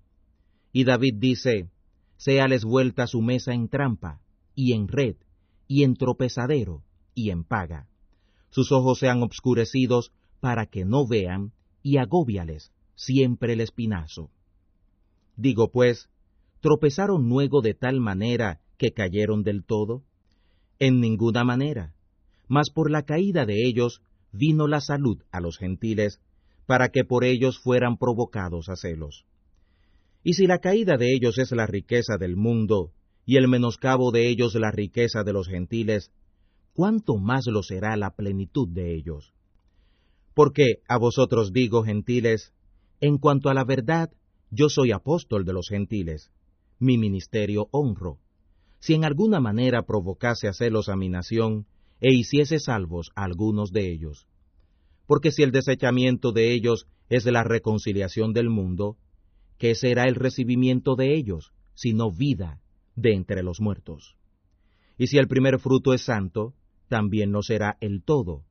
Y David dice, Séales vuelta su mesa en trampa, y en red, y en tropezadero, y en paga. Sus ojos sean obscurecidos para que no vean, y agóbiales siempre el espinazo. Digo pues, ¿tropezaron luego de tal manera que cayeron del todo? En ninguna manera, mas por la caída de ellos vino la salud a los gentiles, para que por ellos fueran provocados a celos. Y si la caída de ellos es la riqueza del mundo, y el menoscabo de ellos la riqueza de los gentiles, ¿cuánto más lo será la plenitud de ellos? Porque a vosotros digo, gentiles, en cuanto a la verdad, yo soy apóstol de los gentiles, mi ministerio honro. Si en alguna manera provocase a celos a mi nación, e hiciese salvos a algunos de ellos. Porque si el desechamiento de ellos es la reconciliación del mundo, ¿qué será el recibimiento de ellos, sino vida de entre los muertos? Y si el primer fruto es santo, también no será el todo,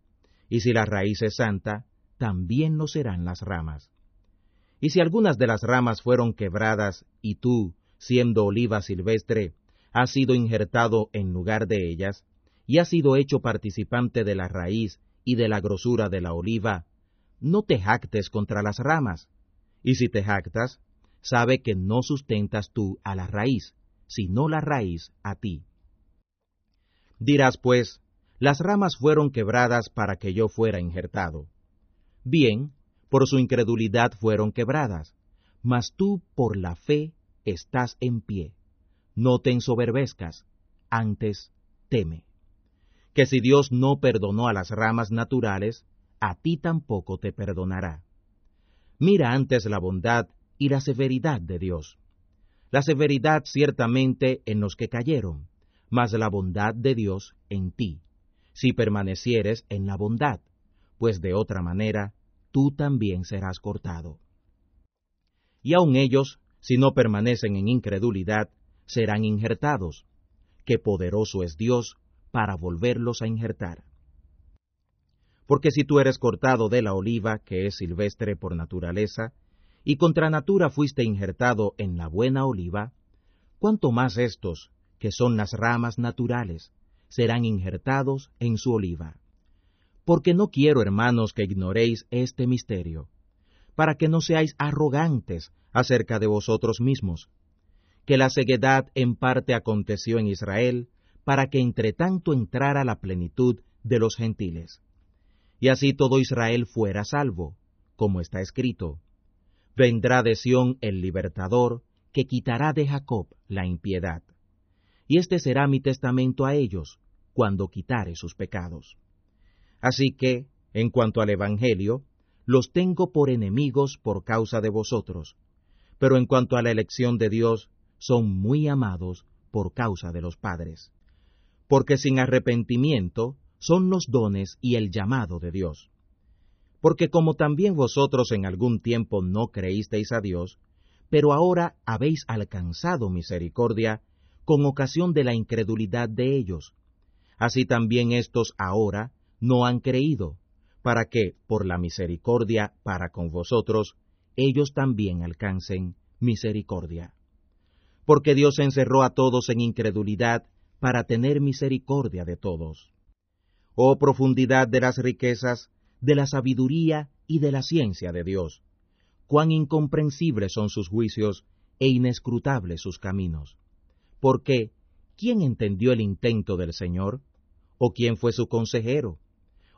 y si la raíz es santa, también no serán las ramas. Y si algunas de las ramas fueron quebradas, y tú, siendo oliva silvestre, has sido injertado en lugar de ellas, y has sido hecho participante de la raíz y de la grosura de la oliva, no te jactes contra las ramas. Y si te jactas, sabe que no sustentas tú a la raíz, sino la raíz a ti. Dirás pues, las ramas fueron quebradas para que yo fuera injertado. Bien, por su incredulidad fueron quebradas, mas tú por la fe estás en pie. No te ensoberbezcas, antes teme. Que si Dios no perdonó a las ramas naturales, a ti tampoco te perdonará. Mira antes la bondad y la severidad de Dios. La severidad ciertamente en los que cayeron, mas la bondad de Dios en ti, si permanecieres en la bondad, pues de otra manera tú también serás cortado. Y aun ellos, si no permanecen en incredulidad, serán injertados, que poderoso es Dios para volverlos a injertar. Porque si tú eres cortado de la oliva, que es silvestre por naturaleza, y contra natura fuiste injertado en la buena oliva, cuánto más estos, que son las ramas naturales, serán injertados en su oliva porque no quiero, hermanos, que ignoréis este misterio, para que no seáis arrogantes acerca de vosotros mismos, que la ceguedad en parte aconteció en Israel, para que entre tanto entrara la plenitud de los gentiles. Y así todo Israel fuera salvo, como está escrito. Vendrá de Sión el libertador, que quitará de Jacob la impiedad. Y este será mi testamento a ellos, cuando quitare sus pecados. Así que, en cuanto al Evangelio, los tengo por enemigos por causa de vosotros, pero en cuanto a la elección de Dios, son muy amados por causa de los padres. Porque sin arrepentimiento son los dones y el llamado de Dios. Porque como también vosotros en algún tiempo no creísteis a Dios, pero ahora habéis alcanzado misericordia con ocasión de la incredulidad de ellos, así también estos ahora no han creído, para que, por la misericordia para con vosotros, ellos también alcancen misericordia. Porque Dios encerró a todos en incredulidad para tener misericordia de todos. Oh profundidad de las riquezas, de la sabiduría y de la ciencia de Dios, cuán incomprensibles son sus juicios e inescrutables sus caminos. Porque, ¿quién entendió el intento del Señor? ¿O quién fue su consejero?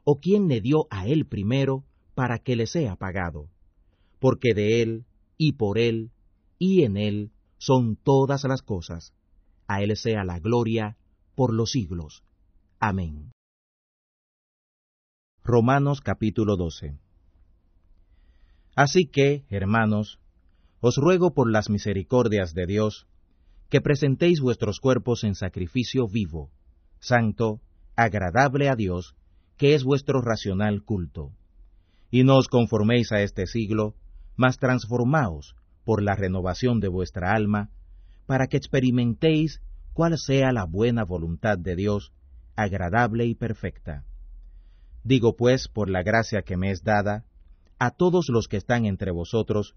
¿O quién le dio a él primero para que le sea pagado? Porque de él, y por él, y en él son todas las cosas. A él sea la gloria por los siglos. Amén. Romanos capítulo 12 Así que, hermanos, os ruego por las misericordias de Dios, que presentéis vuestros cuerpos en sacrificio vivo, santo, agradable a Dios, que es vuestro racional culto. Y no os conforméis a este siglo, mas transformaos por la renovación de vuestra alma, para que experimentéis cuál sea la buena voluntad de Dios, agradable y perfecta. Digo pues, por la gracia que me es dada, a todos los que están entre vosotros,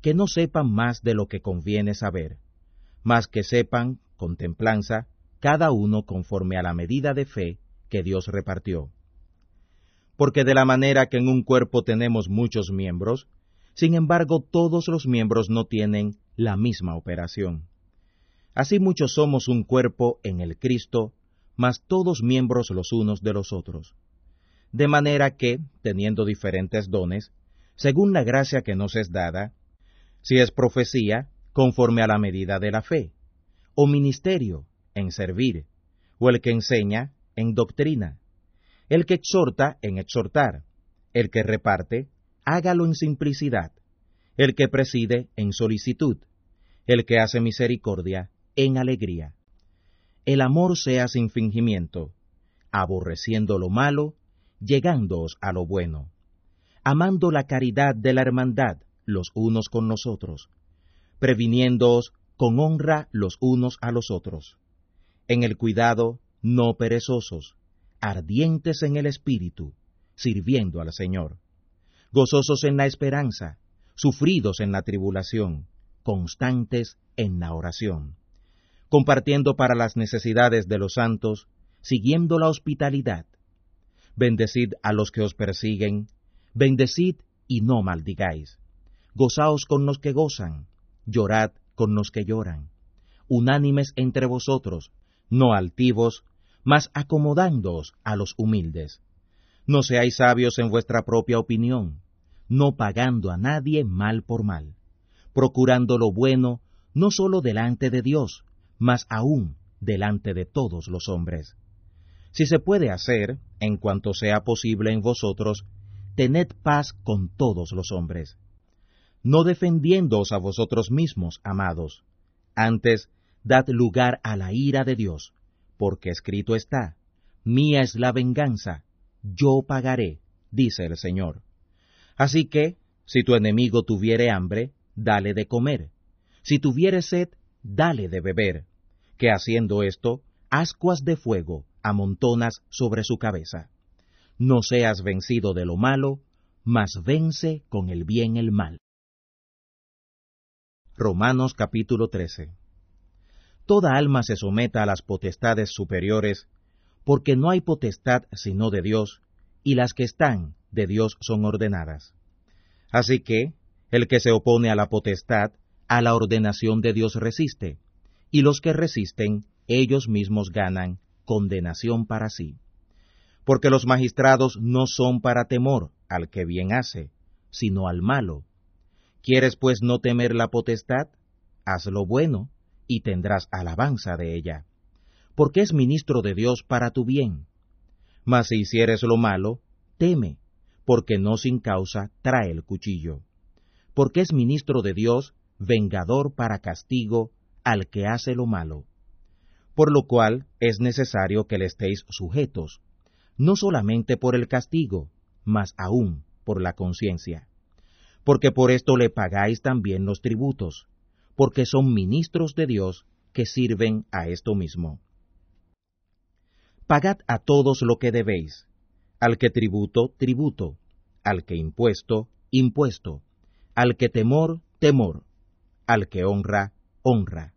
que no sepan más de lo que conviene saber, mas que sepan, con templanza, cada uno conforme a la medida de fe que Dios repartió porque de la manera que en un cuerpo tenemos muchos miembros, sin embargo todos los miembros no tienen la misma operación. Así muchos somos un cuerpo en el Cristo, mas todos miembros los unos de los otros. De manera que, teniendo diferentes dones, según la gracia que nos es dada, si es profecía, conforme a la medida de la fe, o ministerio, en servir, o el que enseña, en doctrina, el que exhorta, en exhortar, el que reparte, hágalo en simplicidad, el que preside, en solicitud, el que hace misericordia, en alegría. El amor sea sin fingimiento, aborreciendo lo malo, llegándoos a lo bueno, amando la caridad de la hermandad los unos con los otros, previniéndoos con honra los unos a los otros, en el cuidado no perezosos, ardientes en el espíritu, sirviendo al Señor, gozosos en la esperanza, sufridos en la tribulación, constantes en la oración, compartiendo para las necesidades de los santos, siguiendo la hospitalidad. Bendecid a los que os persiguen, bendecid y no maldigáis. Gozaos con los que gozan, llorad con los que lloran. Unánimes entre vosotros, no altivos, mas acomodándoos a los humildes. No seáis sabios en vuestra propia opinión, no pagando a nadie mal por mal, procurando lo bueno no sólo delante de Dios, mas aún delante de todos los hombres. Si se puede hacer, en cuanto sea posible en vosotros, tened paz con todos los hombres. No defendiéndoos a vosotros mismos, amados, antes dad lugar a la ira de Dios, porque escrito está, Mía es la venganza, yo pagaré, dice el Señor. Así que, si tu enemigo tuviere hambre, dale de comer, si tuviere sed, dale de beber, que haciendo esto, ascuas de fuego amontonas sobre su cabeza. No seas vencido de lo malo, mas vence con el bien el mal. Romanos capítulo 13 toda alma se someta a las potestades superiores, porque no hay potestad sino de Dios, y las que están de Dios son ordenadas. Así que, el que se opone a la potestad, a la ordenación de Dios resiste, y los que resisten, ellos mismos ganan condenación para sí. Porque los magistrados no son para temor al que bien hace, sino al malo. ¿Quieres pues no temer la potestad? Haz lo bueno, y tendrás alabanza de ella, porque es ministro de Dios para tu bien. Mas si hicieres lo malo, teme, porque no sin causa trae el cuchillo, porque es ministro de Dios, vengador para castigo al que hace lo malo. Por lo cual es necesario que le estéis sujetos, no solamente por el castigo, mas aún por la conciencia. Porque por esto le pagáis también los tributos, porque son ministros de Dios que sirven a esto mismo. Pagad a todos lo que debéis, al que tributo, tributo, al que impuesto, impuesto, al que temor, temor, al que honra, honra.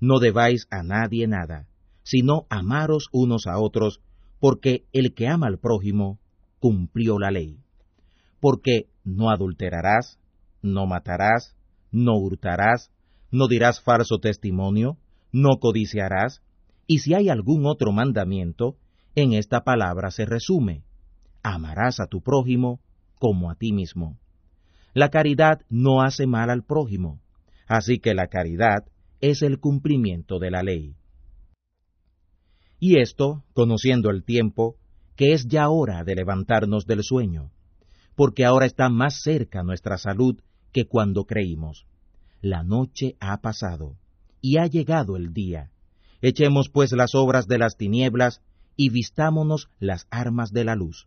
No debáis a nadie nada, sino amaros unos a otros, porque el que ama al prójimo cumplió la ley. Porque no adulterarás, no matarás, no hurtarás, no dirás falso testimonio, no codiciarás, y si hay algún otro mandamiento, en esta palabra se resume, amarás a tu prójimo como a ti mismo. La caridad no hace mal al prójimo, así que la caridad es el cumplimiento de la ley. Y esto, conociendo el tiempo, que es ya hora de levantarnos del sueño, porque ahora está más cerca nuestra salud que cuando creímos la noche ha pasado, y ha llegado el día. Echemos pues las obras de las tinieblas, y vistámonos las armas de la luz.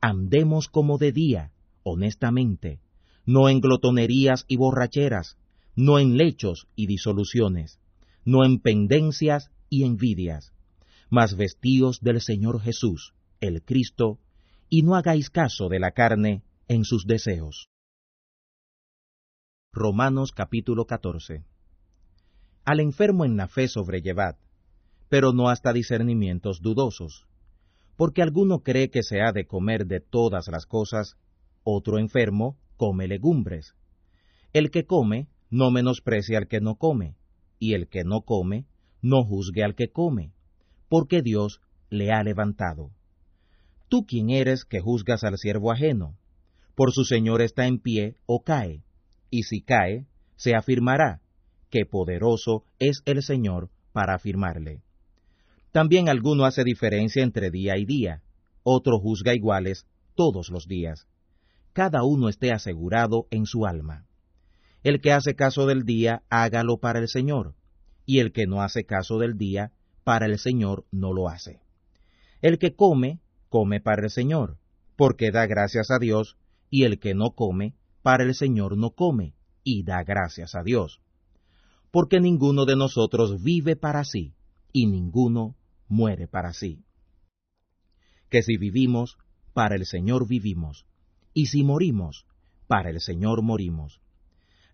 Andemos como de día, honestamente, no en glotonerías y borracheras, no en lechos y disoluciones, no en pendencias y envidias, mas vestíos del Señor Jesús, el Cristo, y no hagáis caso de la carne en sus deseos. Romanos capítulo 14. Al enfermo en la fe sobrellevad, pero no hasta discernimientos dudosos, porque alguno cree que se ha de comer de todas las cosas, otro enfermo come legumbres. El que come no menosprecia al que no come, y el que no come, no juzgue al que come, porque Dios le ha levantado. ¿Tú quién eres que juzgas al siervo ajeno? Por su Señor está en pie o cae, y si cae, se afirmará, que poderoso es el Señor para afirmarle. También alguno hace diferencia entre día y día, otro juzga iguales todos los días. Cada uno esté asegurado en su alma. El que hace caso del día, hágalo para el Señor, y el que no hace caso del día, para el Señor no lo hace. El que come, come para el Señor, porque da gracias a Dios, y el que no come, para el Señor no come, y da gracias a Dios. Porque ninguno de nosotros vive para sí, y ninguno muere para sí. Que si vivimos, para el Señor vivimos, y si morimos, para el Señor morimos.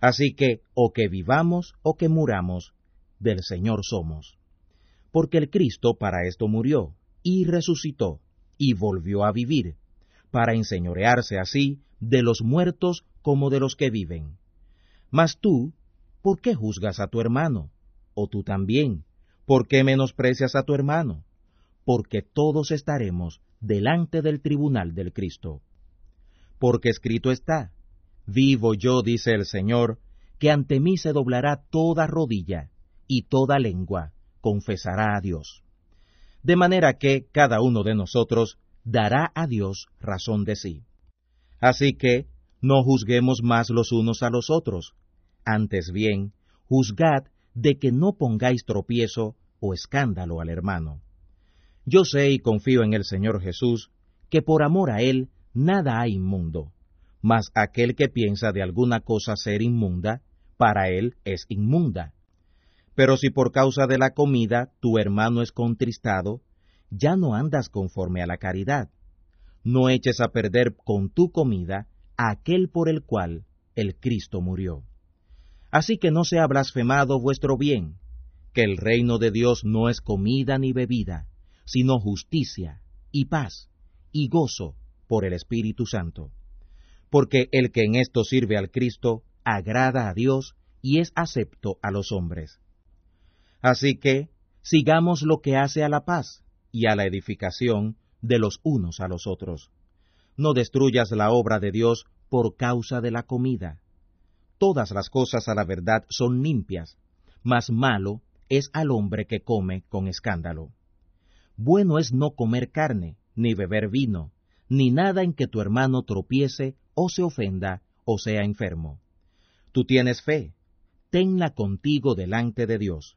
Así que, o que vivamos o que muramos, del Señor somos. Porque el Cristo para esto murió, y resucitó, y volvió a vivir, para enseñorearse así de los muertos como de los que viven. Mas tú, ¿por qué juzgas a tu hermano? O tú también, ¿por qué menosprecias a tu hermano? Porque todos estaremos delante del tribunal del Cristo. Porque escrito está, Vivo yo, dice el Señor, que ante mí se doblará toda rodilla, y toda lengua confesará a Dios. De manera que cada uno de nosotros dará a Dios razón de sí. Así que no juzguemos más los unos a los otros, antes bien, juzgad de que no pongáis tropiezo o escándalo al hermano. Yo sé y confío en el Señor Jesús, que por amor a Él nada hay inmundo, mas aquel que piensa de alguna cosa ser inmunda, para él es inmunda. Pero si por causa de la comida tu hermano es contristado, ya no andas conforme a la caridad. No eches a perder con tu comida aquel por el cual el Cristo murió. Así que no sea blasfemado vuestro bien, que el reino de Dios no es comida ni bebida, sino justicia y paz y gozo por el Espíritu Santo. Porque el que en esto sirve al Cristo agrada a Dios y es acepto a los hombres. Así que sigamos lo que hace a la paz y a la edificación de los unos a los otros. No destruyas la obra de Dios por causa de la comida. Todas las cosas a la verdad son limpias, mas malo es al hombre que come con escándalo. Bueno es no comer carne, ni beber vino, ni nada en que tu hermano tropiece o se ofenda o sea enfermo. Tú tienes fe, tenla contigo delante de Dios.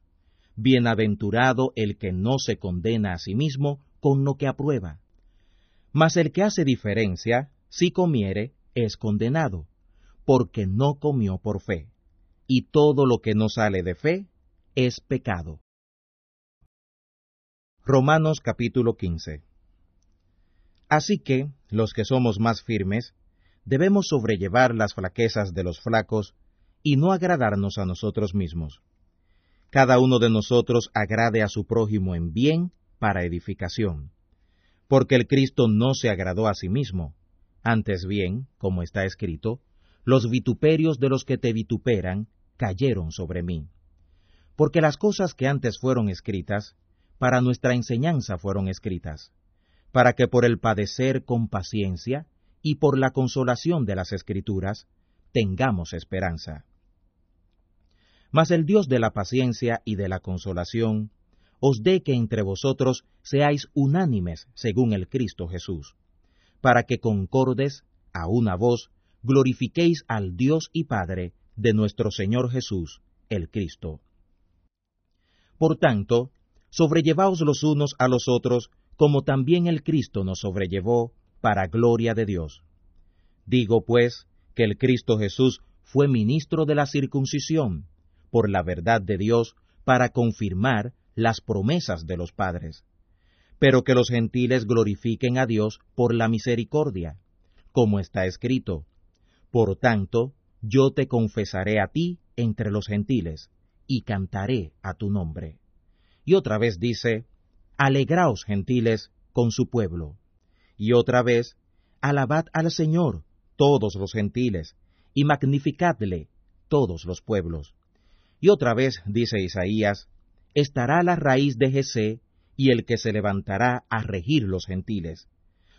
Bienaventurado el que no se condena a sí mismo con lo que aprueba. Mas el que hace diferencia, si comiere, es condenado, porque no comió por fe. Y todo lo que no sale de fe es pecado. Romanos capítulo 15 Así que, los que somos más firmes, debemos sobrellevar las flaquezas de los flacos y no agradarnos a nosotros mismos. Cada uno de nosotros agrade a su prójimo en bien para edificación. Porque el Cristo no se agradó a sí mismo, antes bien, como está escrito, los vituperios de los que te vituperan cayeron sobre mí. Porque las cosas que antes fueron escritas, para nuestra enseñanza fueron escritas, para que por el padecer con paciencia y por la consolación de las Escrituras tengamos esperanza. Mas el Dios de la paciencia y de la consolación os dé que entre vosotros seáis unánimes según el Cristo Jesús, para que concordes a una voz glorifiquéis al Dios y Padre de nuestro Señor Jesús, el Cristo. Por tanto, sobrellevaos los unos a los otros, como también el Cristo nos sobrellevó, para gloria de Dios. Digo, pues, que el Cristo Jesús fue ministro de la circuncisión, por la verdad de Dios, para confirmar las promesas de los padres, pero que los gentiles glorifiquen a Dios por la misericordia, como está escrito, Por tanto, yo te confesaré a ti entre los gentiles, y cantaré a tu nombre. Y otra vez dice, Alegraos gentiles con su pueblo. Y otra vez, Alabad al Señor, todos los gentiles, y magnificadle todos los pueblos. Y otra vez dice Isaías, estará la raíz de Jesé y el que se levantará a regir los gentiles.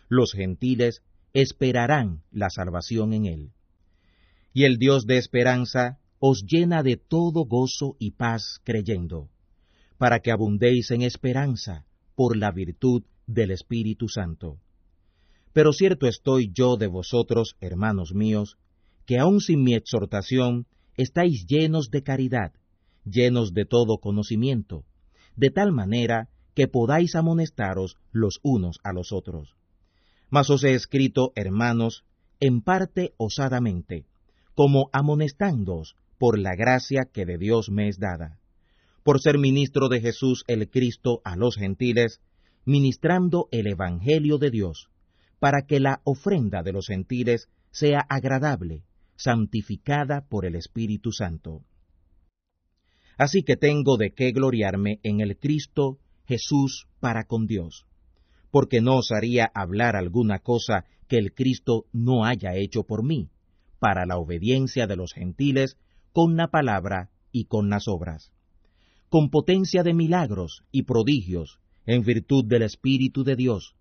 Los gentiles esperarán la salvación en él. Y el Dios de esperanza os llena de todo gozo y paz creyendo, para que abundéis en esperanza por la virtud del Espíritu Santo. Pero cierto estoy yo de vosotros, hermanos míos, que aun sin mi exhortación estáis llenos de caridad, llenos de todo conocimiento, de tal manera que podáis amonestaros los unos a los otros. Mas os he escrito, hermanos, en parte osadamente, como amonestándoos por la gracia que de Dios me es dada, por ser ministro de Jesús el Cristo a los gentiles, ministrando el Evangelio de Dios, para que la ofrenda de los gentiles sea agradable, santificada por el Espíritu Santo. Así que tengo de qué gloriarme en el Cristo Jesús para con Dios, porque no os haría hablar alguna cosa que el Cristo no haya hecho por mí, para la obediencia de los gentiles, con la palabra y con las obras, con potencia de milagros y prodigios, en virtud del Espíritu de Dios,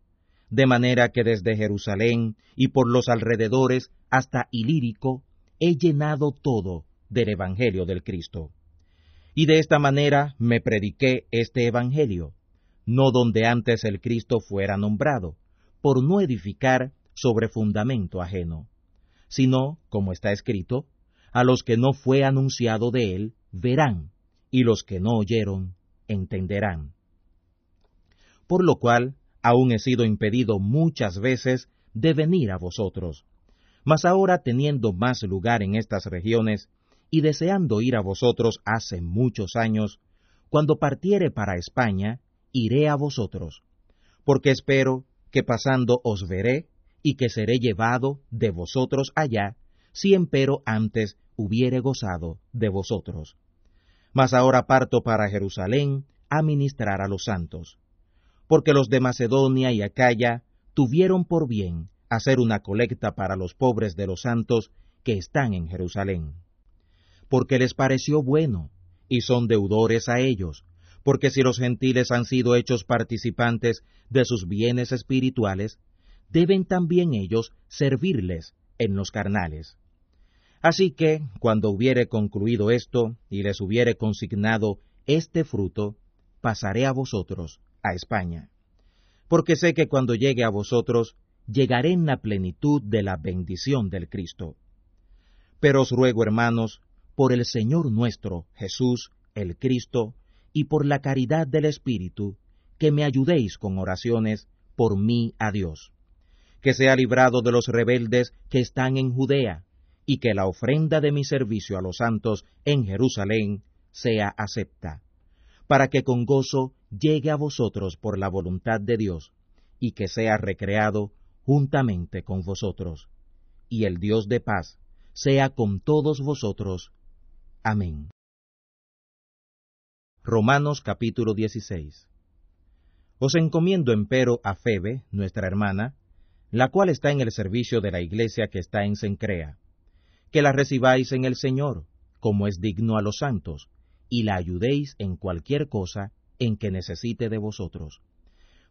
de manera que desde Jerusalén y por los alrededores hasta Ilírico he llenado todo del Evangelio del Cristo. Y de esta manera me prediqué este Evangelio, no donde antes el Cristo fuera nombrado, por no edificar sobre fundamento ajeno, sino, como está escrito, a los que no fue anunciado de él verán, y los que no oyeron entenderán. Por lo cual, aún he sido impedido muchas veces de venir a vosotros, mas ahora teniendo más lugar en estas regiones, y deseando ir a vosotros hace muchos años, cuando partiere para España, iré a vosotros, porque espero que pasando os veré, y que seré llevado de vosotros allá, si empero antes hubiere gozado de vosotros. Mas ahora parto para Jerusalén a ministrar a los santos, porque los de Macedonia y Acaya tuvieron por bien hacer una colecta para los pobres de los santos que están en Jerusalén. Porque les pareció bueno, y son deudores a ellos, porque si los gentiles han sido hechos participantes de sus bienes espirituales, deben también ellos servirles en los carnales. Así que, cuando hubiere concluido esto y les hubiere consignado este fruto, pasaré a vosotros, a España. Porque sé que cuando llegue a vosotros, llegaré en la plenitud de la bendición del Cristo. Pero os ruego, hermanos, por el Señor nuestro, Jesús, el Cristo, y por la caridad del Espíritu, que me ayudéis con oraciones por mí a Dios, que sea librado de los rebeldes que están en Judea, y que la ofrenda de mi servicio a los santos en Jerusalén sea acepta, para que con gozo llegue a vosotros por la voluntad de Dios, y que sea recreado juntamente con vosotros. Y el Dios de paz sea con todos vosotros. Amén. Romanos capítulo 16 Os encomiendo empero a Febe, nuestra hermana, la cual está en el servicio de la iglesia que está en Sencrea, que la recibáis en el Señor, como es digno a los santos, y la ayudéis en cualquier cosa en que necesite de vosotros,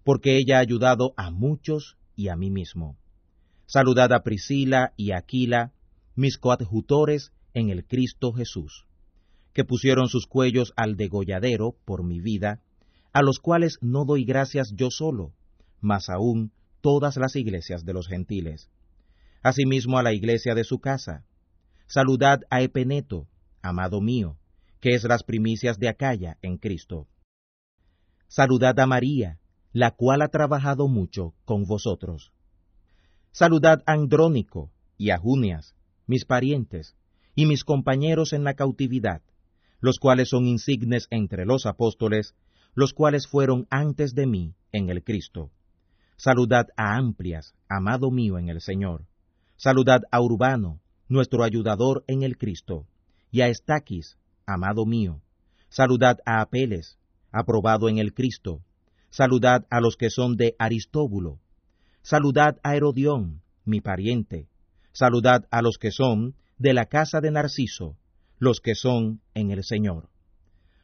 porque ella ha ayudado a muchos y a mí mismo. Saludad a Priscila y Aquila, mis coadjutores en el Cristo Jesús, que pusieron sus cuellos al degolladero por mi vida, a los cuales no doy gracias yo solo, mas aún todas las iglesias de los gentiles. Asimismo a la iglesia de su casa. Saludad a Epeneto, amado mío, que es las primicias de Acaya en Cristo. Saludad a María, la cual ha trabajado mucho con vosotros. Saludad a Andrónico y a Junias, mis parientes, y mis compañeros en la cautividad, los cuales son insignes entre los apóstoles, los cuales fueron antes de mí en el Cristo. Saludad a Amplias, amado mío en el Señor. Saludad a Urbano, nuestro ayudador en el Cristo, y a Estaquis, amado mío. Saludad a Apeles, aprobado en el Cristo, Saludad a los que son de Aristóbulo. Saludad a Herodión, mi pariente. Saludad a los que son de la casa de Narciso. los que son en el Señor.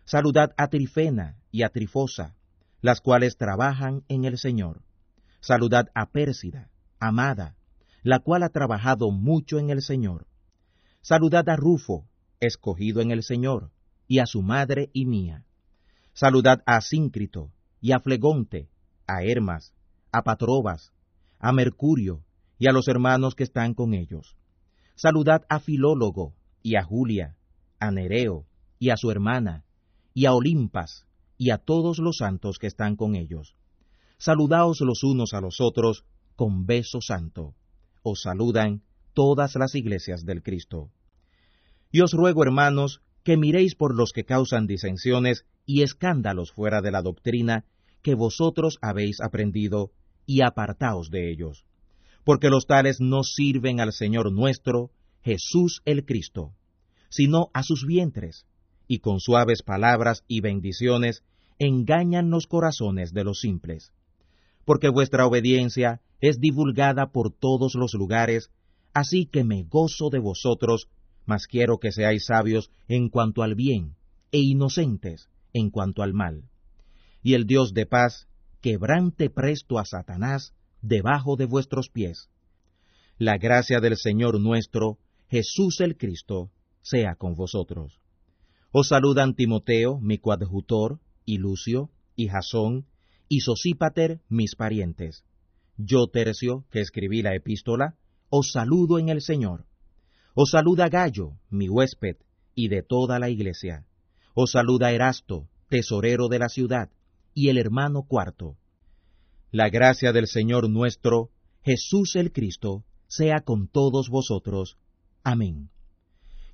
Saludad a Trifena y a Trifosa, las cuales trabajan en el Señor. Saludad a Pérsida, amada, la cual ha trabajado mucho en el Señor. Saludad a Rufo, escogido en el Señor, y a su madre y mía. Saludad a Síncrito, y a Flegonte, a Hermas, a Patrobas, a Mercurio, y a los hermanos que están con ellos. Saludad a Filólogo, y a Julia, a Nereo, y a su hermana, y a Olimpas, y a todos los santos que están con ellos. Saludaos los unos a los otros con beso santo. Os saludan todas las iglesias del Cristo. Y os ruego, hermanos, que miréis por los que causan disensiones y escándalos fuera de la doctrina que vosotros habéis aprendido, y apartaos de ellos, porque los tales no sirven al Señor nuestro, Jesús el Cristo, sino a sus vientres, y con suaves palabras y bendiciones engañan los corazones de los simples. Porque vuestra obediencia es divulgada por todos los lugares, así que me gozo de vosotros, mas quiero que seáis sabios en cuanto al bien, e inocentes en cuanto al mal. Y el Dios de paz quebrante presto a Satanás debajo de vuestros pies. La gracia del Señor nuestro, Jesús el Cristo, sea con vosotros. Os saludan Timoteo, mi coadjutor, y Lucio, y Jasón, y Sosípater, mis parientes. Yo, Tercio, que escribí la epístola, os saludo en el Señor. Os saluda Gallo, mi huésped, y de toda la iglesia. Os saluda Erasto, tesorero de la ciudad, y el hermano cuarto. La gracia del Señor nuestro, Jesús el Cristo, sea con todos vosotros. Amén.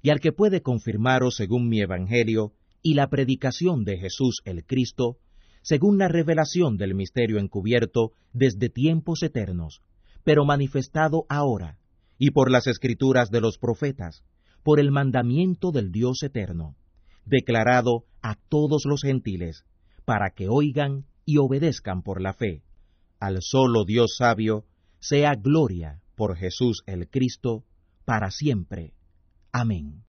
Y al que puede confirmaros según mi Evangelio y la predicación de Jesús el Cristo, según la revelación del misterio encubierto desde tiempos eternos, pero manifestado ahora, y por las escrituras de los profetas, por el mandamiento del Dios eterno, declarado a todos los gentiles, para que oigan y obedezcan por la fe. Al solo Dios sabio, sea gloria por Jesús el Cristo, para siempre. Amén.